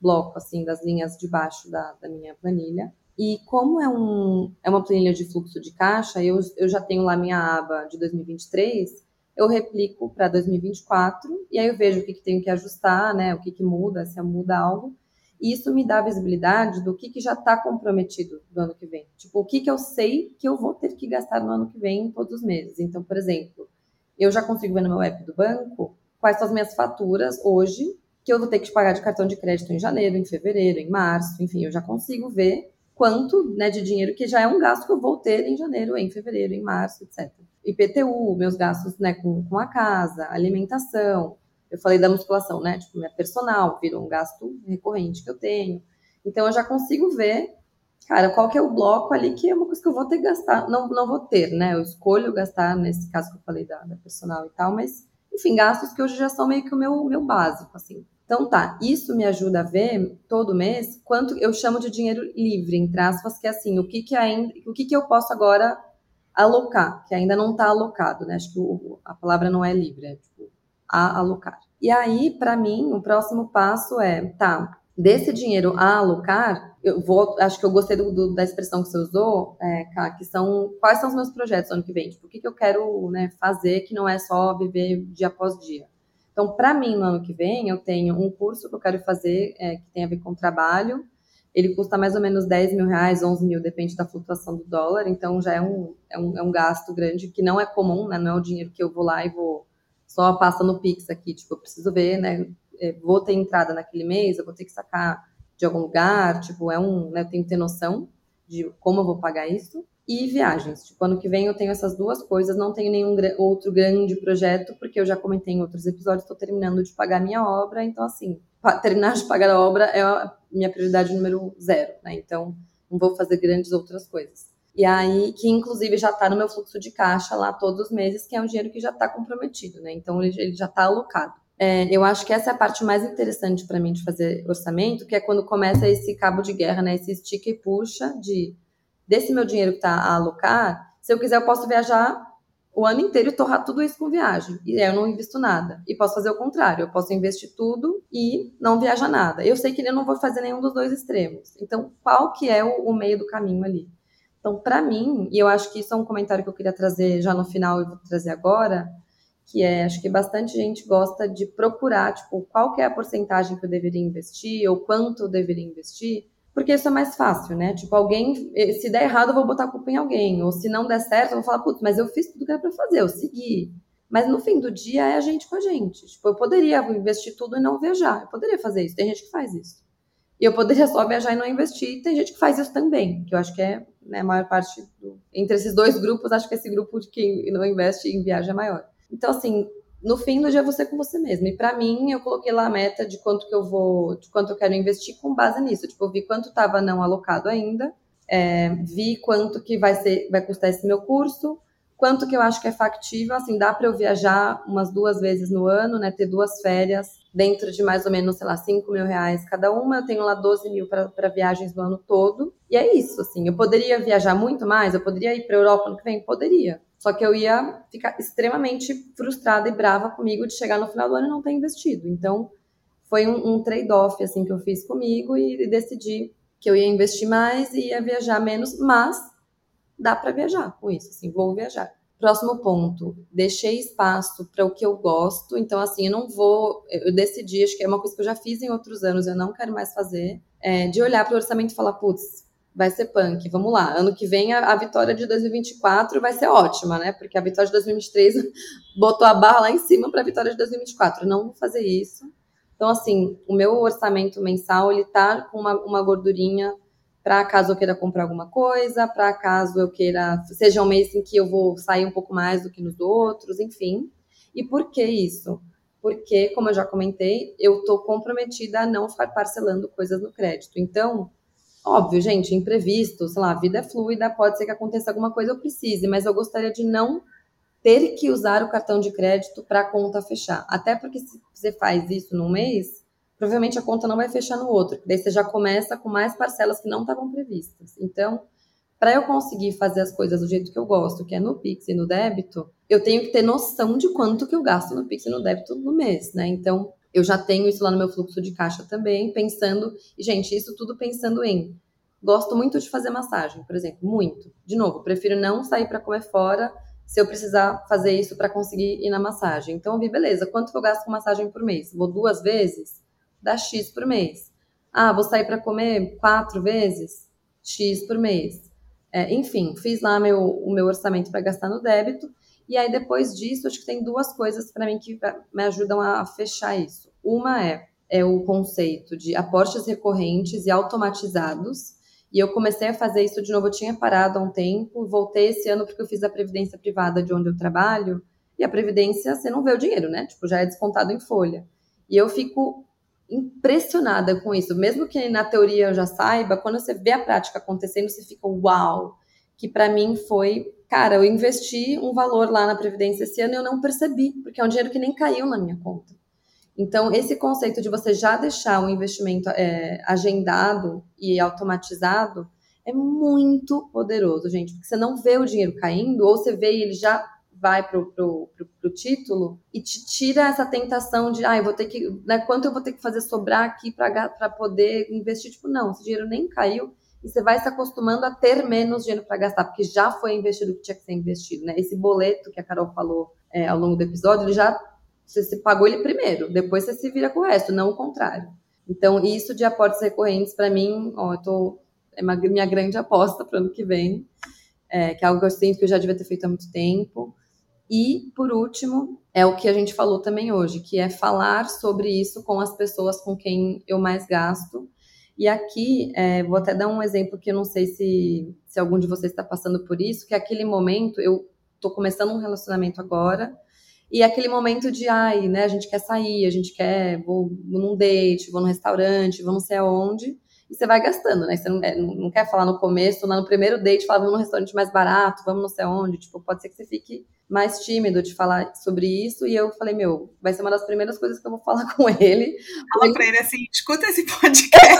bloco, assim, das linhas de baixo da, da minha planilha. E como é, um, é uma planilha de fluxo de caixa, eu, eu já tenho lá minha aba de 2023, eu replico para 2024 e aí eu vejo o que, que tenho que ajustar, né? O que, que muda, se muda algo isso me dá visibilidade do que, que já está comprometido do ano que vem. Tipo, o que, que eu sei que eu vou ter que gastar no ano que vem, todos os meses. Então, por exemplo, eu já consigo ver no meu app do banco quais são as minhas faturas hoje que eu vou ter que pagar de cartão de crédito em janeiro, em fevereiro, em março, enfim, eu já consigo ver quanto né, de dinheiro que já é um gasto que eu vou ter em janeiro, em fevereiro, em março, etc. IPTU, meus gastos né, com, com a casa, alimentação, eu falei da musculação, né? Tipo, minha personal virou um gasto recorrente que eu tenho. Então eu já consigo ver, cara, qual que é o bloco ali que é uma coisa que eu vou ter que gastar. Não, não vou ter, né? Eu escolho gastar, nesse caso que eu falei da, da personal e tal, mas, enfim, gastos que hoje já são meio que o meu, meu básico, assim. Então tá, isso me ajuda a ver todo mês quanto eu chamo de dinheiro livre, entre aspas, que é assim, o que que ainda, o que que eu posso agora alocar, que ainda não está alocado, né? Acho que o, a palavra não é livre, é tipo, a alocar. E aí, para mim, o próximo passo é, tá, desse dinheiro a alocar, eu vou, acho que eu gostei do, do, da expressão que você usou, é, que são, quais são os meus projetos ano que vem? Tipo, o que, que eu quero né, fazer que não é só viver dia após dia? Então, para mim, no ano que vem, eu tenho um curso que eu quero fazer é, que tem a ver com trabalho. Ele custa mais ou menos 10 mil reais, 11 mil, depende da flutuação do dólar. Então, já é um, é um, é um gasto grande que não é comum, né? Não é o dinheiro que eu vou lá e vou só passa no Pix aqui, tipo, eu preciso ver, né? É, vou ter entrada naquele mês, eu vou ter que sacar de algum lugar, tipo, é um, né, eu tenho que ter noção de como eu vou pagar isso. E viagens, tipo, ano que vem eu tenho essas duas coisas, não tenho nenhum outro grande projeto, porque eu já comentei em outros episódios, estou terminando de pagar minha obra, então assim, terminar de pagar a obra é a minha prioridade número zero, né? Então, não vou fazer grandes outras coisas. E aí, que inclusive já está no meu fluxo de caixa lá todos os meses, que é um dinheiro que já está comprometido, né? Então ele, ele já está alocado. É, eu acho que essa é a parte mais interessante para mim de fazer orçamento, que é quando começa esse cabo de guerra, né? Esse estica e puxa de desse meu dinheiro que está a alocar. Se eu quiser, eu posso viajar o ano inteiro torrar tudo isso com viagem. E eu não invisto nada. E posso fazer o contrário, eu posso investir tudo e não viajar nada. Eu sei que eu não vou fazer nenhum dos dois extremos. Então, qual que é o, o meio do caminho ali? Então, para mim, e eu acho que isso é um comentário que eu queria trazer já no final e vou trazer agora, que é, acho que bastante gente gosta de procurar, tipo, qual que é a porcentagem que eu deveria investir ou quanto eu deveria investir, porque isso é mais fácil, né? Tipo, alguém, se der errado, eu vou botar a culpa em alguém. Ou se não der certo, eu vou falar, putz, mas eu fiz tudo que era pra fazer, eu segui. Mas no fim do dia é a gente com a gente. Tipo, eu poderia investir tudo e não viajar. Eu poderia fazer isso. Tem gente que faz isso. E eu poderia só viajar e não investir. Tem gente que faz isso também, que eu acho que é né, a maior parte do... entre esses dois grupos, acho que esse grupo de quem não investe em viagem é maior. Então, assim, no fim do dia você com você mesmo. E para mim, eu coloquei lá a meta de quanto que eu vou, de quanto eu quero investir com base nisso. Tipo, eu vi quanto estava não alocado ainda, é, vi quanto que vai ser, vai custar esse meu curso, quanto que eu acho que é factível, assim, dá para eu viajar umas duas vezes no ano, né, ter duas férias dentro de mais ou menos, sei lá, 5 mil reais cada uma, eu tenho lá 12 mil para viagens no ano todo, e é isso, assim, eu poderia viajar muito mais, eu poderia ir para Europa no que vem? Poderia, só que eu ia ficar extremamente frustrada e brava comigo de chegar no final do ano e não ter investido. Então, foi um, um trade-off assim que eu fiz comigo e, e decidi que eu ia investir mais e ia viajar menos, mas dá para viajar com isso, assim, vou viajar. Próximo ponto, deixei espaço para o que eu gosto, então assim, eu não vou, eu decidi, acho que é uma coisa que eu já fiz em outros anos, eu não quero mais fazer, é, de olhar para o orçamento e falar, putz, vai ser punk. Vamos lá. Ano que vem a, a, vitória de 2024 vai ser ótima, né? Porque a vitória de 2023 botou a barra lá em cima para a vitória de 2024. Não vou fazer isso. Então, assim, o meu orçamento mensal ele tá com uma, uma gordurinha para caso eu queira comprar alguma coisa, para caso eu queira seja um mês em que eu vou sair um pouco mais do que nos outros, enfim. E por que isso? Porque, como eu já comentei, eu estou comprometida a não ficar parcelando coisas no crédito. Então, Óbvio, gente, imprevisto, sei lá, a vida é fluida, pode ser que aconteça alguma coisa, eu precise, mas eu gostaria de não ter que usar o cartão de crédito para a conta fechar. Até porque se você faz isso num mês, provavelmente a conta não vai fechar no outro. Daí você já começa com mais parcelas que não estavam previstas. Então, para eu conseguir fazer as coisas do jeito que eu gosto, que é no Pix e no débito, eu tenho que ter noção de quanto que eu gasto no Pix e no débito no mês, né? Então, eu já tenho isso lá no meu fluxo de caixa também, pensando, e gente, isso tudo pensando em gosto muito de fazer massagem, por exemplo, muito. De novo, prefiro não sair para comer fora se eu precisar fazer isso para conseguir ir na massagem. Então, eu vi, beleza, quanto que eu gasto com massagem por mês? Vou duas vezes? Dá X por mês. Ah, vou sair para comer quatro vezes? X por mês. É, enfim, fiz lá meu, o meu orçamento para gastar no débito e aí, depois disso, acho que tem duas coisas para mim que me ajudam a fechar isso. Uma é, é o conceito de aportes recorrentes e automatizados. E eu comecei a fazer isso de novo. Eu tinha parado há um tempo, voltei esse ano porque eu fiz a previdência privada de onde eu trabalho. E a previdência, você não vê o dinheiro, né? Tipo, já é descontado em folha. E eu fico impressionada com isso. Mesmo que na teoria eu já saiba, quando você vê a prática acontecendo, você fica uau! Que para mim foi cara, eu investi um valor lá na Previdência esse ano e eu não percebi, porque é um dinheiro que nem caiu na minha conta. Então, esse conceito de você já deixar o investimento é, agendado e automatizado é muito poderoso, gente, porque você não vê o dinheiro caindo, ou você vê ele já vai para o título e te tira essa tentação de, ah, eu vou ter que, né, quanto eu vou ter que fazer sobrar aqui para poder investir? Tipo, não, esse dinheiro nem caiu, e você vai se acostumando a ter menos dinheiro para gastar, porque já foi investido o que tinha que ser investido, né? Esse boleto que a Carol falou é, ao longo do episódio, ele já você, você pagou ele primeiro, depois você se vira com o resto, não o contrário. Então, isso de aportes recorrentes, para mim, ó, eu tô, é uma, minha grande aposta para o ano que vem, é, que é algo que eu sinto que eu já devia ter feito há muito tempo. E, por último, é o que a gente falou também hoje, que é falar sobre isso com as pessoas com quem eu mais gasto, e aqui, é, vou até dar um exemplo que eu não sei se, se algum de vocês está passando por isso, que é aquele momento, eu estou começando um relacionamento agora, e é aquele momento de, ai, né, a gente quer sair, a gente quer, vou, num date, vou num restaurante, vou não sei aonde, e você vai gastando, né? Você não, é, não quer falar no começo, lá no primeiro date, falar, vamos num restaurante mais barato, vamos não sei aonde, tipo, pode ser que você fique mais tímido de falar sobre isso. E eu falei, meu, vai ser uma das primeiras coisas que eu vou falar com ele. Fala pra ele assim, escuta esse podcast.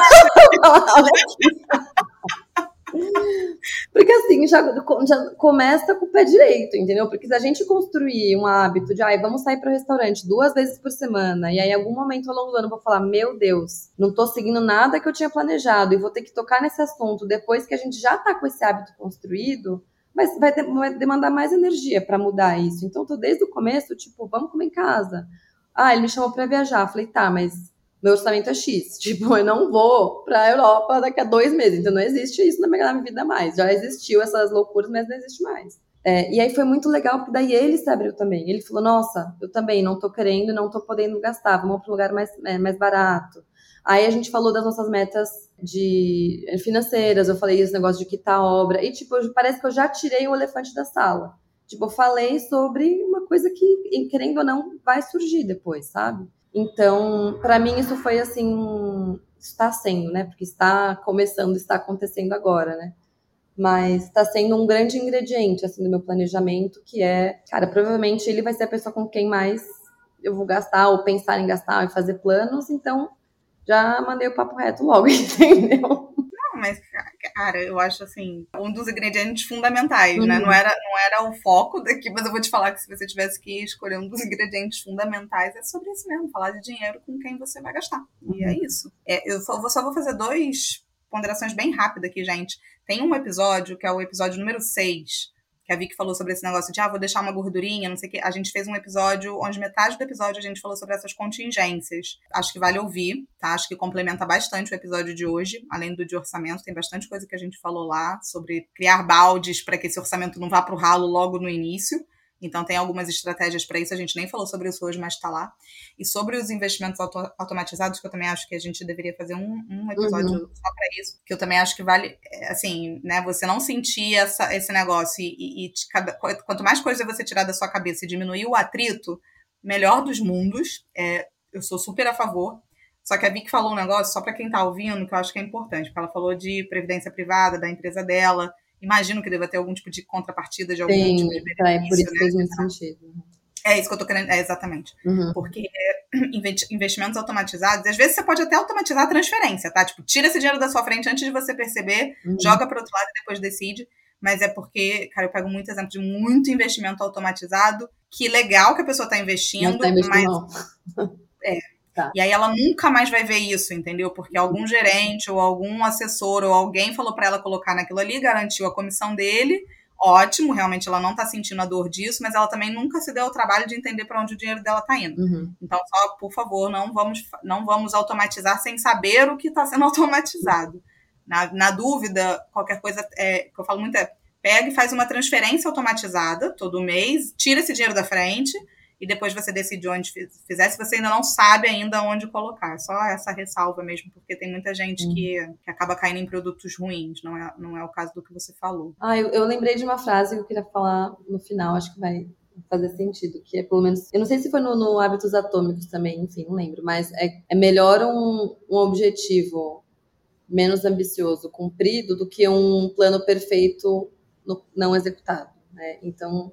Porque assim, já, já, começa com o pé direito, entendeu? Porque se a gente construir um hábito de, ai, vamos sair para o restaurante duas vezes por semana, e aí em algum momento ao longo do ano eu vou falar, meu Deus, não tô seguindo nada que eu tinha planejado, e vou ter que tocar nesse assunto depois que a gente já tá com esse hábito construído, mas vai, vai demandar mais energia para mudar isso. Então, tô desde o começo, tipo, vamos comer em casa. Ah, ele me chamou para viajar. Falei, tá, mas meu orçamento é X. Tipo, eu não vou para a Europa daqui a dois meses. Então, não existe isso na minha vida mais. Já existiu essas loucuras, mas não existe mais. É, e aí foi muito legal, porque daí ele se abriu também. Ele falou, nossa, eu também não tô querendo, não tô podendo gastar, vamos para um lugar mais, é, mais barato. Aí a gente falou das nossas metas de é, financeiras, eu falei esse negócio de quitar obra, e tipo, parece que eu já tirei o elefante da sala. Tipo, eu falei sobre uma coisa que, querendo ou não, vai surgir depois, sabe? Então, para mim isso foi assim, está sendo, né? Porque está começando, está acontecendo agora, né? Mas está sendo um grande ingrediente assim do meu planejamento, que é, cara, provavelmente ele vai ser a pessoa com quem mais eu vou gastar ou pensar em gastar e fazer planos, então já mandei o papo reto logo, entendeu? Não, mas cara, eu acho assim, um dos ingredientes fundamentais, uhum. né? Não era, não era o foco daqui, mas eu vou te falar que se você tivesse que escolher um dos ingredientes fundamentais, é sobre isso mesmo, falar de dinheiro com quem você vai gastar. Uhum. E é uhum. isso. É, eu só, só vou fazer dois ponderações bem rápidas aqui, gente. Tem um episódio, que é o episódio número 6, que a Vicky falou sobre esse negócio de, ah, vou deixar uma gordurinha, não sei o quê. A gente fez um episódio onde metade do episódio a gente falou sobre essas contingências. Acho que vale ouvir, tá? Acho que complementa bastante o episódio de hoje, além do de orçamento, tem bastante coisa que a gente falou lá sobre criar baldes para que esse orçamento não vá para o ralo logo no início. Então, tem algumas estratégias para isso. A gente nem falou sobre isso hoje, mas está lá. E sobre os investimentos auto automatizados, que eu também acho que a gente deveria fazer um, um episódio uhum. só para isso, que eu também acho que vale, é, assim, né, você não sentir essa, esse negócio e, e, e cada, quanto mais coisa você tirar da sua cabeça e diminuir o atrito, melhor dos mundos. É, eu sou super a favor. Só que a Vicky falou um negócio, só para quem está ouvindo, que eu acho que é importante, porque ela falou de previdência privada, da empresa dela, imagino que deva ter algum tipo de contrapartida de algum Sim, tipo de benefício, é, por isso né? fez muito sentido. É isso que eu tô querendo, é exatamente. Uhum. Porque investimentos automatizados, às vezes você pode até automatizar a transferência, tá? Tipo, tira esse dinheiro da sua frente antes de você perceber, uhum. joga para outro lado e depois decide. Mas é porque, cara, eu pego muito exemplo de muito investimento automatizado, que legal que a pessoa tá investindo, tá mas. É, Tá. E aí ela nunca mais vai ver isso, entendeu? Porque algum gerente ou algum assessor ou alguém falou para ela colocar naquilo ali, garantiu a comissão dele. Ótimo, realmente ela não tá sentindo a dor disso, mas ela também nunca se deu o trabalho de entender para onde o dinheiro dela tá indo. Uhum. Então, só, por favor, não vamos, não vamos automatizar sem saber o que está sendo automatizado. Na, na dúvida, qualquer coisa é, que eu falo muito é pega e faz uma transferência automatizada todo mês, tira esse dinheiro da frente e depois você decide onde fizer, se você ainda não sabe ainda onde colocar. Só essa ressalva mesmo, porque tem muita gente uhum. que, que acaba caindo em produtos ruins, não é, não é o caso do que você falou. Ah, eu, eu lembrei de uma frase que eu queria falar no final, acho que vai fazer sentido, que é pelo menos, eu não sei se foi no, no Hábitos Atômicos também, enfim, não lembro, mas é, é melhor um, um objetivo menos ambicioso cumprido do que um plano perfeito no, não executado, né? Então,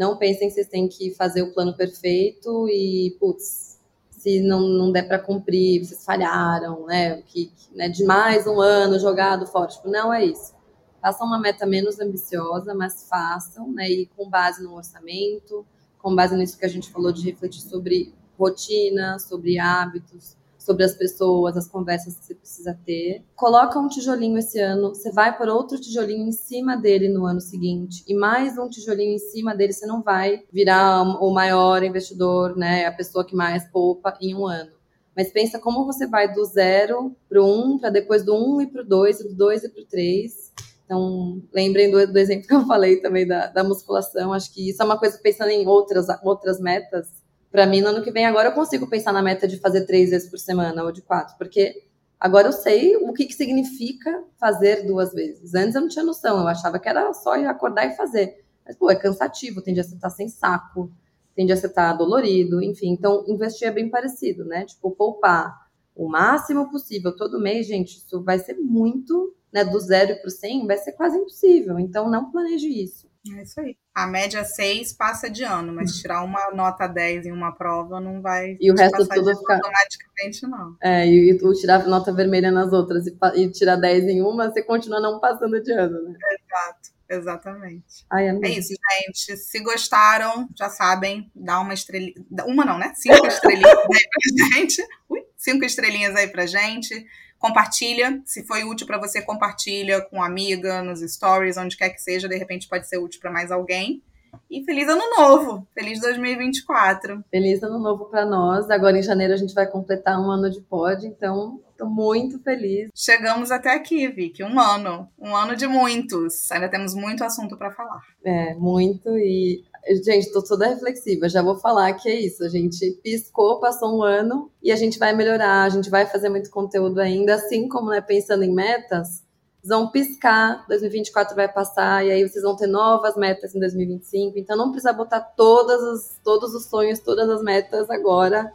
não pensem que vocês têm que fazer o plano perfeito e, putz, se não, não der para cumprir, vocês falharam, né? Que, né, de mais um ano jogado fora. Tipo, não é isso. Façam uma meta menos ambiciosa, mas façam, né? E com base no orçamento, com base nisso que a gente falou de refletir sobre rotina, sobre hábitos, sobre as pessoas, as conversas que você precisa ter. Coloca um tijolinho esse ano, você vai por outro tijolinho em cima dele no ano seguinte, e mais um tijolinho em cima dele, você não vai virar o maior investidor, né, a pessoa que mais poupa em um ano. Mas pensa como você vai do zero para um, para depois do um e para o dois, do dois e para o três. Então, lembrem do, do, exemplo que eu falei também da, da musculação. Acho que isso é uma coisa pensando em outras, outras metas para mim, no ano que vem, agora eu consigo pensar na meta de fazer três vezes por semana ou de quatro, porque agora eu sei o que, que significa fazer duas vezes. Antes eu não tinha noção, eu achava que era só ir acordar e fazer. Mas, pô, é cansativo, tem dia que você tá sem saco, tem dia que você tá dolorido, enfim. Então, investir é bem parecido, né? Tipo, poupar o máximo possível todo mês, gente, isso vai ser muito, né? Do zero para o 100 vai ser quase impossível. Então, não planeje isso. É isso aí. A média 6 passa de ano, mas tirar uma nota 10 em uma prova não vai e o resto tudo ficar... automaticamente, não. É, e, e tirar nota vermelha nas outras e, e, tirar 10 em uma, você continua não passando de ano, né? Exato. Exatamente. Ai, é isso, gente. Se gostaram, já sabem, dá uma estrelinha. Uma não, né? Cinco estrelinhas aí pra gente. Ui, cinco estrelinhas aí pra gente. Compartilha. Se foi útil para você, compartilha com amiga, nos stories, onde quer que seja. De repente pode ser útil para mais alguém. E feliz ano novo! Feliz 2024! Feliz ano novo para nós. Agora em janeiro a gente vai completar um ano de pod, então estou muito feliz. Chegamos até aqui, Vicky, um ano. Um ano de muitos. Ainda temos muito assunto para falar. É, muito. E, gente, estou toda reflexiva. Já vou falar que é isso. A gente piscou, passou um ano e a gente vai melhorar, a gente vai fazer muito conteúdo ainda, assim como né, pensando em metas vão piscar, 2024 vai passar, e aí vocês vão ter novas metas em 2025. Então não precisa botar todas os, todos os sonhos, todas as metas agora.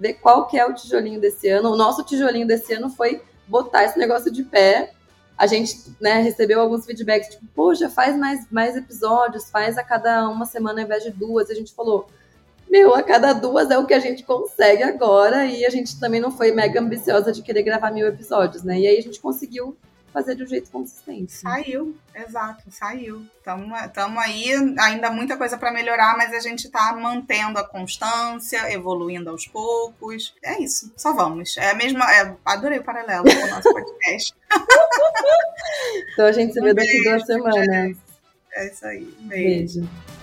Ver qual que é o tijolinho desse ano. O nosso tijolinho desse ano foi botar esse negócio de pé. A gente né, recebeu alguns feedbacks, tipo, poxa, faz mais, mais episódios, faz a cada uma semana ao invés de duas. A gente falou, meu, a cada duas é o que a gente consegue agora. E a gente também não foi mega ambiciosa de querer gravar mil episódios, né? E aí a gente conseguiu fazer de um jeito consistente. Saiu, exato, saiu. Estamos aí, ainda muita coisa para melhorar, mas a gente está mantendo a constância, evoluindo aos poucos. É isso, só vamos. É a mesma. É, adorei o paralelo com o nosso podcast. então a gente se vê um daqui beijo, duas semanas. É isso aí. beijo. beijo.